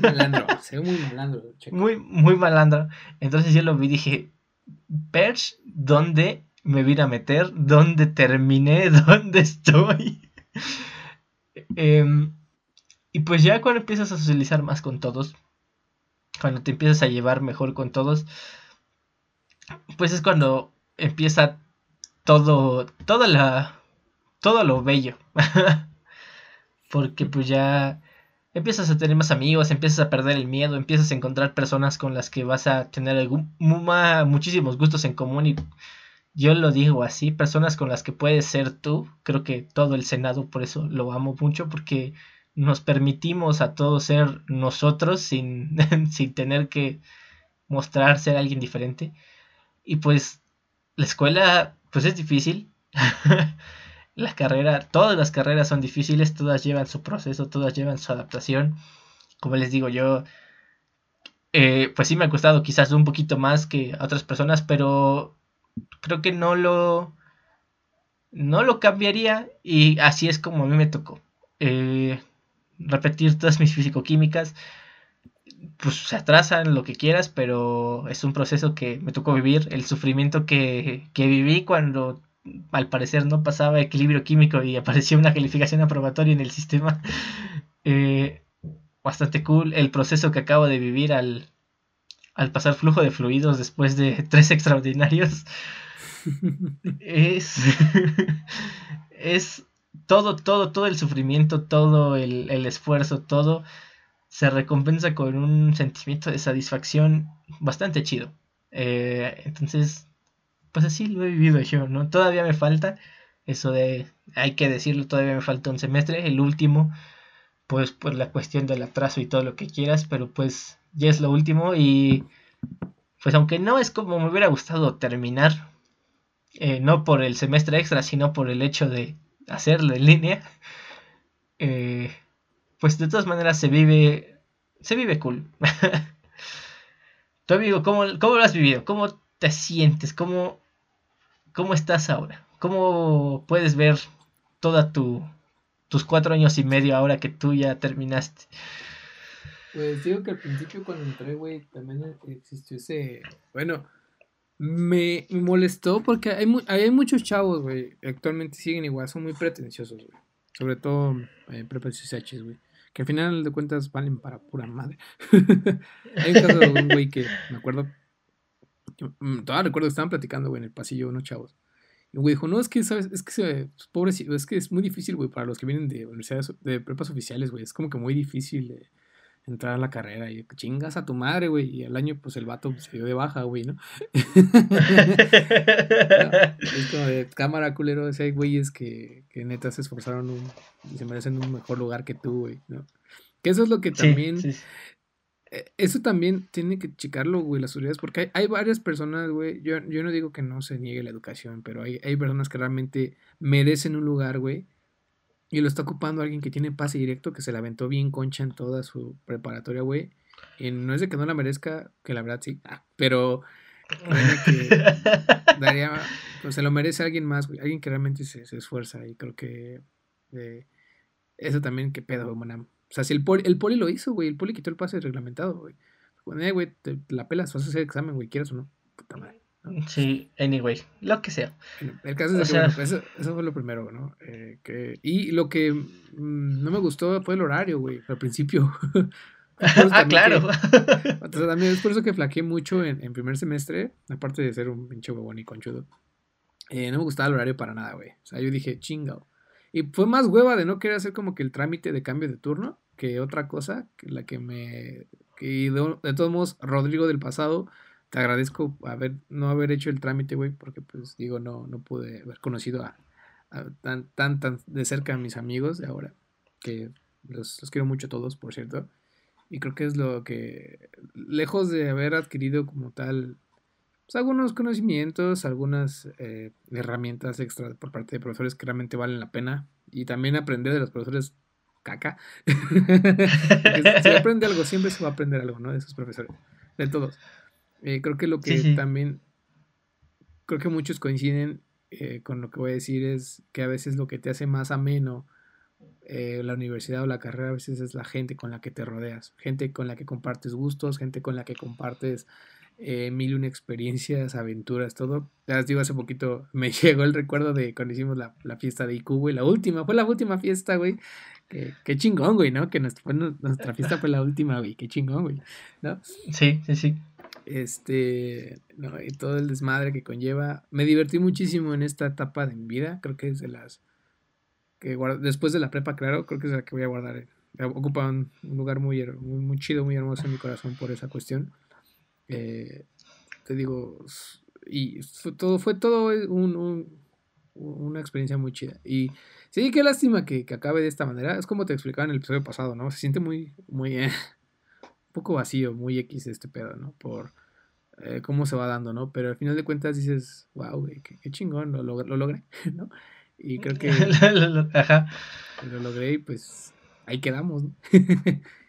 Malandro, [LAUGHS] se ve muy malandro. Checo. Muy, muy malandro. Entonces yo lo vi y dije, Perch, ¿dónde me vine a meter, dónde terminé, [LAUGHS] dónde estoy. Em, y pues ya cuando empiezas a socializar más con todos, cuando te empiezas a llevar mejor con todos, pues es cuando empieza todo, toda la, todo lo bello. [LAUGHS] Porque pues ya empiezas a tener más amigos, empiezas a perder el miedo, empiezas a encontrar personas con las que vas a tener algún, muchísimos gustos en común y yo lo digo así, personas con las que puedes ser tú, creo que todo el Senado por eso lo amo mucho, porque nos permitimos a todos ser nosotros sin, [LAUGHS] sin tener que mostrar ser alguien diferente. Y pues la escuela pues es difícil. [LAUGHS] la carrera, todas las carreras son difíciles, todas llevan su proceso, todas llevan su adaptación. Como les digo, yo eh, pues sí me ha costado quizás un poquito más que a otras personas, pero creo que no lo no lo cambiaría y así es como a mí me tocó eh, repetir todas mis fisicoquímicas pues se atrasan lo que quieras pero es un proceso que me tocó vivir el sufrimiento que, que viví cuando al parecer no pasaba equilibrio químico y apareció una calificación aprobatoria en el sistema [LAUGHS] eh, bastante cool el proceso que acabo de vivir al, al pasar flujo de fluidos después de [LAUGHS] tres extraordinarios es, [LAUGHS] es todo, todo, todo el sufrimiento, todo el, esfuerzo, todo se recompensa con un sentimiento de satisfacción bastante chido. Eh, entonces, pues así lo he vivido yo, ¿no? Todavía me falta, eso de, hay que decirlo, todavía me falta un semestre, el último, pues por la cuestión del atraso y todo lo que quieras, pero pues ya es lo último y pues aunque no es como me hubiera gustado terminar, eh, no por el semestre extra, sino por el hecho de hacerlo en línea, [LAUGHS] eh, pues de todas maneras se vive se vive cool. [LAUGHS] tu amigo, ¿cómo, ¿cómo lo has vivido? ¿Cómo te sientes? ¿Cómo, cómo estás ahora? ¿Cómo puedes ver toda tu tus cuatro años y medio ahora que tú ya terminaste? Pues digo que al principio cuando entré, güey, también existió ese... Bueno, me, molestó porque hay, hay muchos chavos, güey, actualmente siguen igual, son muy pretenciosos, güey. Sobre todo eh, güey. Que al final de cuentas valen para pura madre. [LAUGHS] hay un caso de un güey que, me acuerdo, todavía recuerdo que estaban platicando, güey, en el pasillo unos chavos. Y güey dijo, no, es que, ¿sabes? Es que, se, pues, es que es muy difícil, güey, para los que vienen de universidades, de prepas oficiales, güey. Es como que muy difícil entrar a la carrera y chingas a tu madre, güey. Y al año, pues el vato se dio de baja, güey, ¿no? [LAUGHS] [LAUGHS] es como de cámara culero, ese hay güeyes que, que neta se esforzaron y se merecen un mejor lugar que tú, güey, ¿no? Que eso es lo que también eso también tiene que checarlo, güey, las autoridades, porque hay, varias personas, güey, yo, yo, no digo que no se niegue la educación, pero hay, hay personas que realmente merecen un lugar, güey, y lo está ocupando alguien que tiene pase directo, que se la aventó bien concha en toda su preparatoria, güey. Y no es de que no la merezca, que la verdad sí, ah, pero que daría, pues se lo merece alguien más, güey, alguien que realmente se, esfuerza, y creo que eh, eso también, que pedo, güey, o sea, si el poli, el poli lo hizo, güey, el poli quitó el pase reglamentado, güey. Bueno, eh, güey, te, la pelas, vas a hacer examen, güey, quieras o no. Puta madre. Sí, anyway, lo que sea. El caso es que, bueno, pues, eso, eso, fue lo primero, ¿no? Eh, que, y lo que mm, no me gustó fue el horario, güey, al principio. [LAUGHS] ah, claro. [LAUGHS] o sea, también es por eso que flaqueé mucho en, en, primer semestre, aparte de ser un pinche huevón y conchudo. Eh, no me gustaba el horario para nada, güey. O sea, yo dije, chingao. Y fue más hueva de no querer hacer como que el trámite de cambio de turno que otra cosa, que la que me... Que de, todos modos, Rodrigo del pasado, te agradezco haber, no haber hecho el trámite, güey, porque pues digo, no, no pude haber conocido a, tan, tan, tan de cerca a mis amigos de ahora, que los, quiero mucho a todos, por cierto. Y creo que es lo que, lejos de haber adquirido como tal pues, algunos conocimientos, algunas eh, herramientas extra por parte de profesores que realmente valen la pena. Y también aprender de los profesores caca. [LAUGHS] si aprende algo, siempre se va a aprender algo, ¿no? De esos profesores, de todos. Eh, creo que lo que también, creo que muchos coinciden eh, con lo que voy a decir es que a veces lo que te hace más ameno eh, la universidad o la carrera a veces es la gente con la que te rodeas, gente con la que compartes gustos, gente con la que compartes eh, mil y una experiencias, aventuras, todo. Ya les digo, hace poquito me [LAUGHS] llegó el recuerdo de cuando hicimos la, la fiesta de IQ, güey, la última, fue la última fiesta, güey. Qué, chingón, güey, ¿no? Que nuestra, nuestra fiesta fue la última, güey, qué chingón, güey, ¿no? Sí, sí, sí. Este, no, y todo el desmadre que conlleva. Me divertí muchísimo en esta etapa de mi vida, creo que es de las que después de la prepa, claro, creo que es la que voy a guardar. Ocupa un, lugar muy, muy, muy chido, muy hermoso en mi corazón por esa cuestión. Eh, te digo, y fue todo, fue todo una experiencia muy chida. Y sí, qué lástima que, acabe de esta manera. Es como te explicaba en el episodio pasado, ¿no? Se siente muy, muy, eh, [LAUGHS] un poco vacío, muy X este pedo, ¿no? Por eh, cómo se va dando, ¿no? Pero al final de cuentas dices, wow, qué, chingón, lo, lo, logré, [LAUGHS] ¿no? Y creo que [LAUGHS] Ajá. lo logré y pues ahí quedamos, ¿no?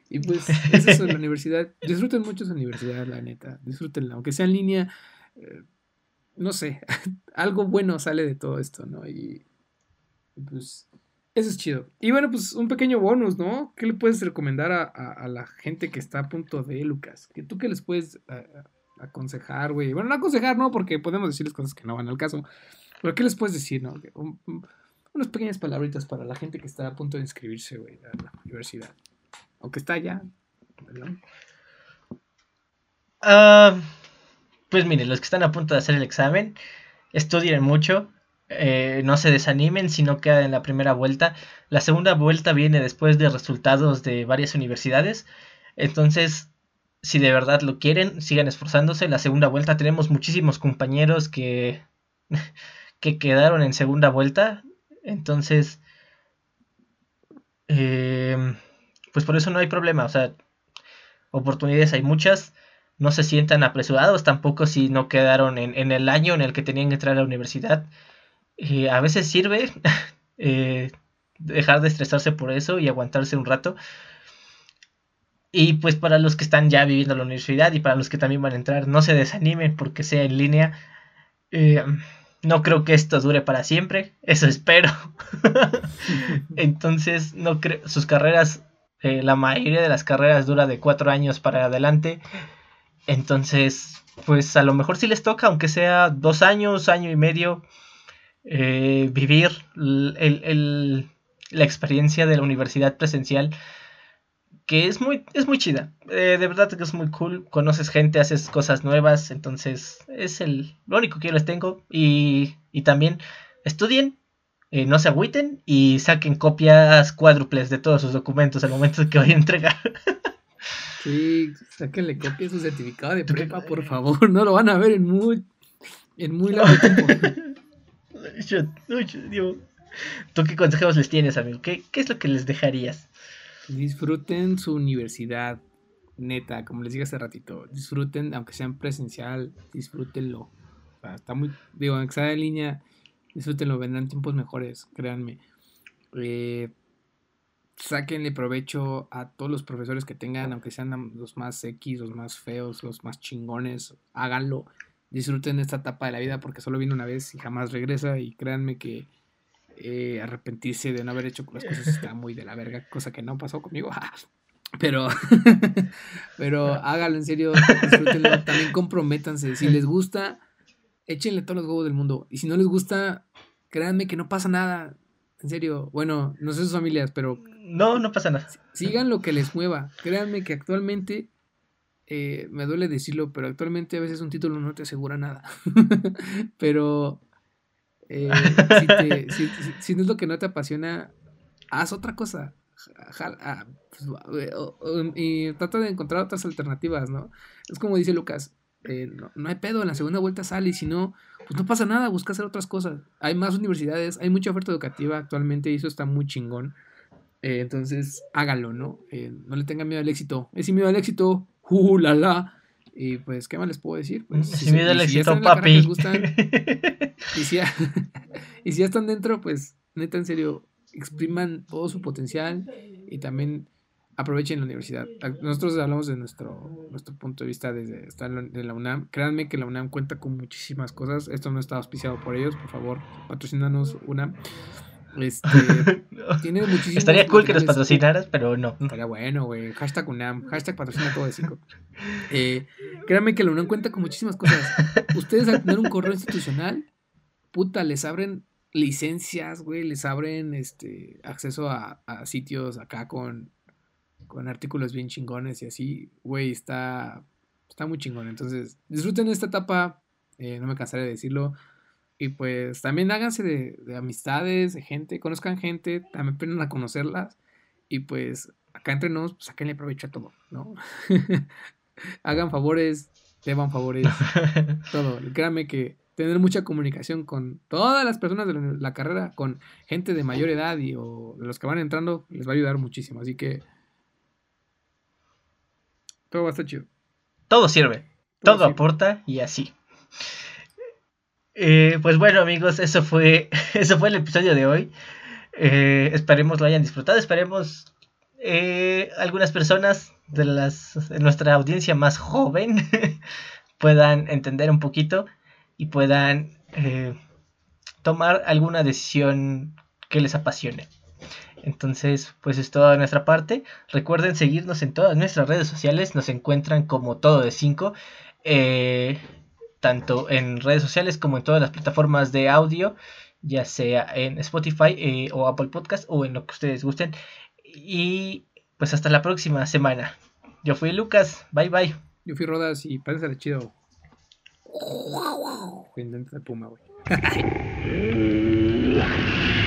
Y pues eso es la universidad. Disfruten mucho su universidad, la neta. Disfrútenla. Aunque sea en línea, eh, no sé, [LAUGHS] algo bueno sale de todo esto, ¿no? Y, pues eso es chido. Y bueno, pues un pequeño bonus, ¿no? ¿Qué le puedes recomendar a, la gente que está a punto de, Lucas? ¿Que ¿Tú qué les puedes aconsejar, güey? Bueno, no aconsejar, ¿no? Porque podemos decirles cosas que no van al caso. Pero ¿qué les puedes decir, no? unas pequeñas palabritas para la gente que está a punto de inscribirse, güey, a la universidad aunque está ya. Ah, pues miren, los que están a punto de hacer el examen, estudien mucho, eh, no se desanimen si no quedan en la primera vuelta. La segunda vuelta viene después de resultados de varias universidades. Entonces, si de verdad lo quieren, sigan esforzándose. La segunda vuelta tenemos muchísimos compañeros que, [LAUGHS] que quedaron en segunda vuelta. Entonces, eh, pues por eso no hay problema, o sea, oportunidades hay muchas, no se sientan apresurados tampoco si no quedaron en, el año en el que tenían que entrar a la universidad. Eh, a veces sirve [LAUGHS] eh, dejar de estresarse por eso y aguantarse un rato. Y pues para los que están ya viviendo en la universidad y para los que también van a entrar, no se desanimen porque sea en línea. Eh, no creo que esto dure para siempre, eso espero. [LAUGHS] [LAUGHS] Entonces, no creo, sus carreras, eh, la mayoría de las carreras dura de cuatro años para adelante. Entonces, pues a lo mejor si les toca, aunque sea dos años, año y medio, eh, vivir el, la experiencia de la universidad presencial que es muy, es muy chida. Eh, de verdad que es muy cool. Conoces gente, haces cosas nuevas. Entonces, es el, lo único que yo les tengo. Y, y también estudien, eh, no se agüiten y saquen copias cuádruples de todos sus documentos al momento que vayan a entregar. Sí, sáquenle copia su certificado de prepa, por favor. No lo van a ver en muy, en muy largo tiempo. [LAUGHS] ¿Tú qué consejos les tienes, amigo? ¿Qué, ¿Qué es lo que les dejarías? Disfruten su universidad, neta, como les dije hace ratito. Disfruten, aunque sea en presencial, disfrútenlo. O sea, está muy, digo, aunque sea en línea, disfrútenlo, vendrán tiempos mejores, créanme. Eh, sáquenle provecho a todos los profesores que tengan, aunque sean los más X, los más feos, los más chingones, háganlo. Disfruten esta etapa de la vida porque solo viene una vez y jamás regresa y créanme que eh, arrepentirse de no haber hecho las cosas está muy de la verga, cosa que no pasó conmigo. [LAUGHS] pero, [LAUGHS] pero hágalo en serio, disfrútenlo, también comprométanse. Si les gusta, échenle todos los huevos del mundo. Y si no les gusta, créanme que no pasa nada. En serio, bueno, no sé sus familias, pero. No, no pasa nada. Sigan lo que les mueva. Créanme que actualmente, eh, me duele decirlo, pero actualmente a veces un título no te asegura nada. [LAUGHS] pero eh, si, no es lo que no te apasiona, haz otra cosa. Ah, pues, y trata de encontrar otras alternativas, ¿no? Es como dice Lucas, eh, no, hay pedo, en la segunda vuelta sale y si no, pues no pasa nada, busca hacer otras cosas. Hay más universidades, hay mucha oferta educativa actualmente y eso está muy chingón. Eh, entonces, hágalo, ¿no? no le tengan miedo al éxito. Es sin miedo al éxito, ¡uh, la, la! Y pues, ¿qué más les puedo decir? Pues, si, miedo al éxito, papi. y, si ya, [LAUGHS] [LAUGHS] y si ya están dentro, pues, neta, en serio, expriman todo su potencial y también aprovechen la universidad. Nosotros hablamos de nuestro, nuestro punto de vista desde estar en la UNAM. Créanme que la UNAM cuenta con muchísimas cosas. Esto no está auspiciado por ellos, por favor, patrocínanos UNAM. Este, [LAUGHS] tiene muchísimos Estaría cool que nos patrocinaras, pero no. Estaría bueno, güey. Hashtag UNAM, hashtag patrocina todo de cinco. Eh, créanme que la UNAM cuenta con muchísimas cosas. Ustedes al tener un correo institucional, puta, les abren licencias, güey, les abren este acceso a, sitios acá con, con artículos bien chingones y así, güey, está, está muy chingón. Entonces, disfruten esta etapa, eh, no me cansaré de decirlo. Y pues también háganse de, amistades, de gente, conozcan gente, también aprendan a conocerlas. Y pues acá entre nos, pues sáquenle provecho a todo, ¿no? [LAUGHS] Hagan favores, deban favores, [LAUGHS] todo. Créanme que tener mucha comunicación con todas las personas de la, carrera, con gente de mayor edad y o de los que van entrando, les va a ayudar muchísimo. Así que todo va a estar chido. Todo sirve, todo aporta y así. Eh, pues bueno amigos, eso fue, [LAUGHS] eso fue el episodio de hoy. Eh, esperemos lo hayan disfrutado, esperemos eh, algunas personas de, las, de nuestra audiencia más joven [LAUGHS] puedan entender un poquito y puedan tomar alguna decisión que les apasione. Entonces, pues es todo de nuestra parte. Recuerden seguirnos en todas nuestras redes sociales. Nos encuentran como todo de 5 tanto en redes sociales como en todas las plataformas de audio, ya sea en Spotify eh, o Apple Podcast o en lo que ustedes gusten. Y pues hasta la próxima semana. Yo fui Lucas, bye bye. Yo fui Rodas y parece chido. Puma, güey. [LAUGHS]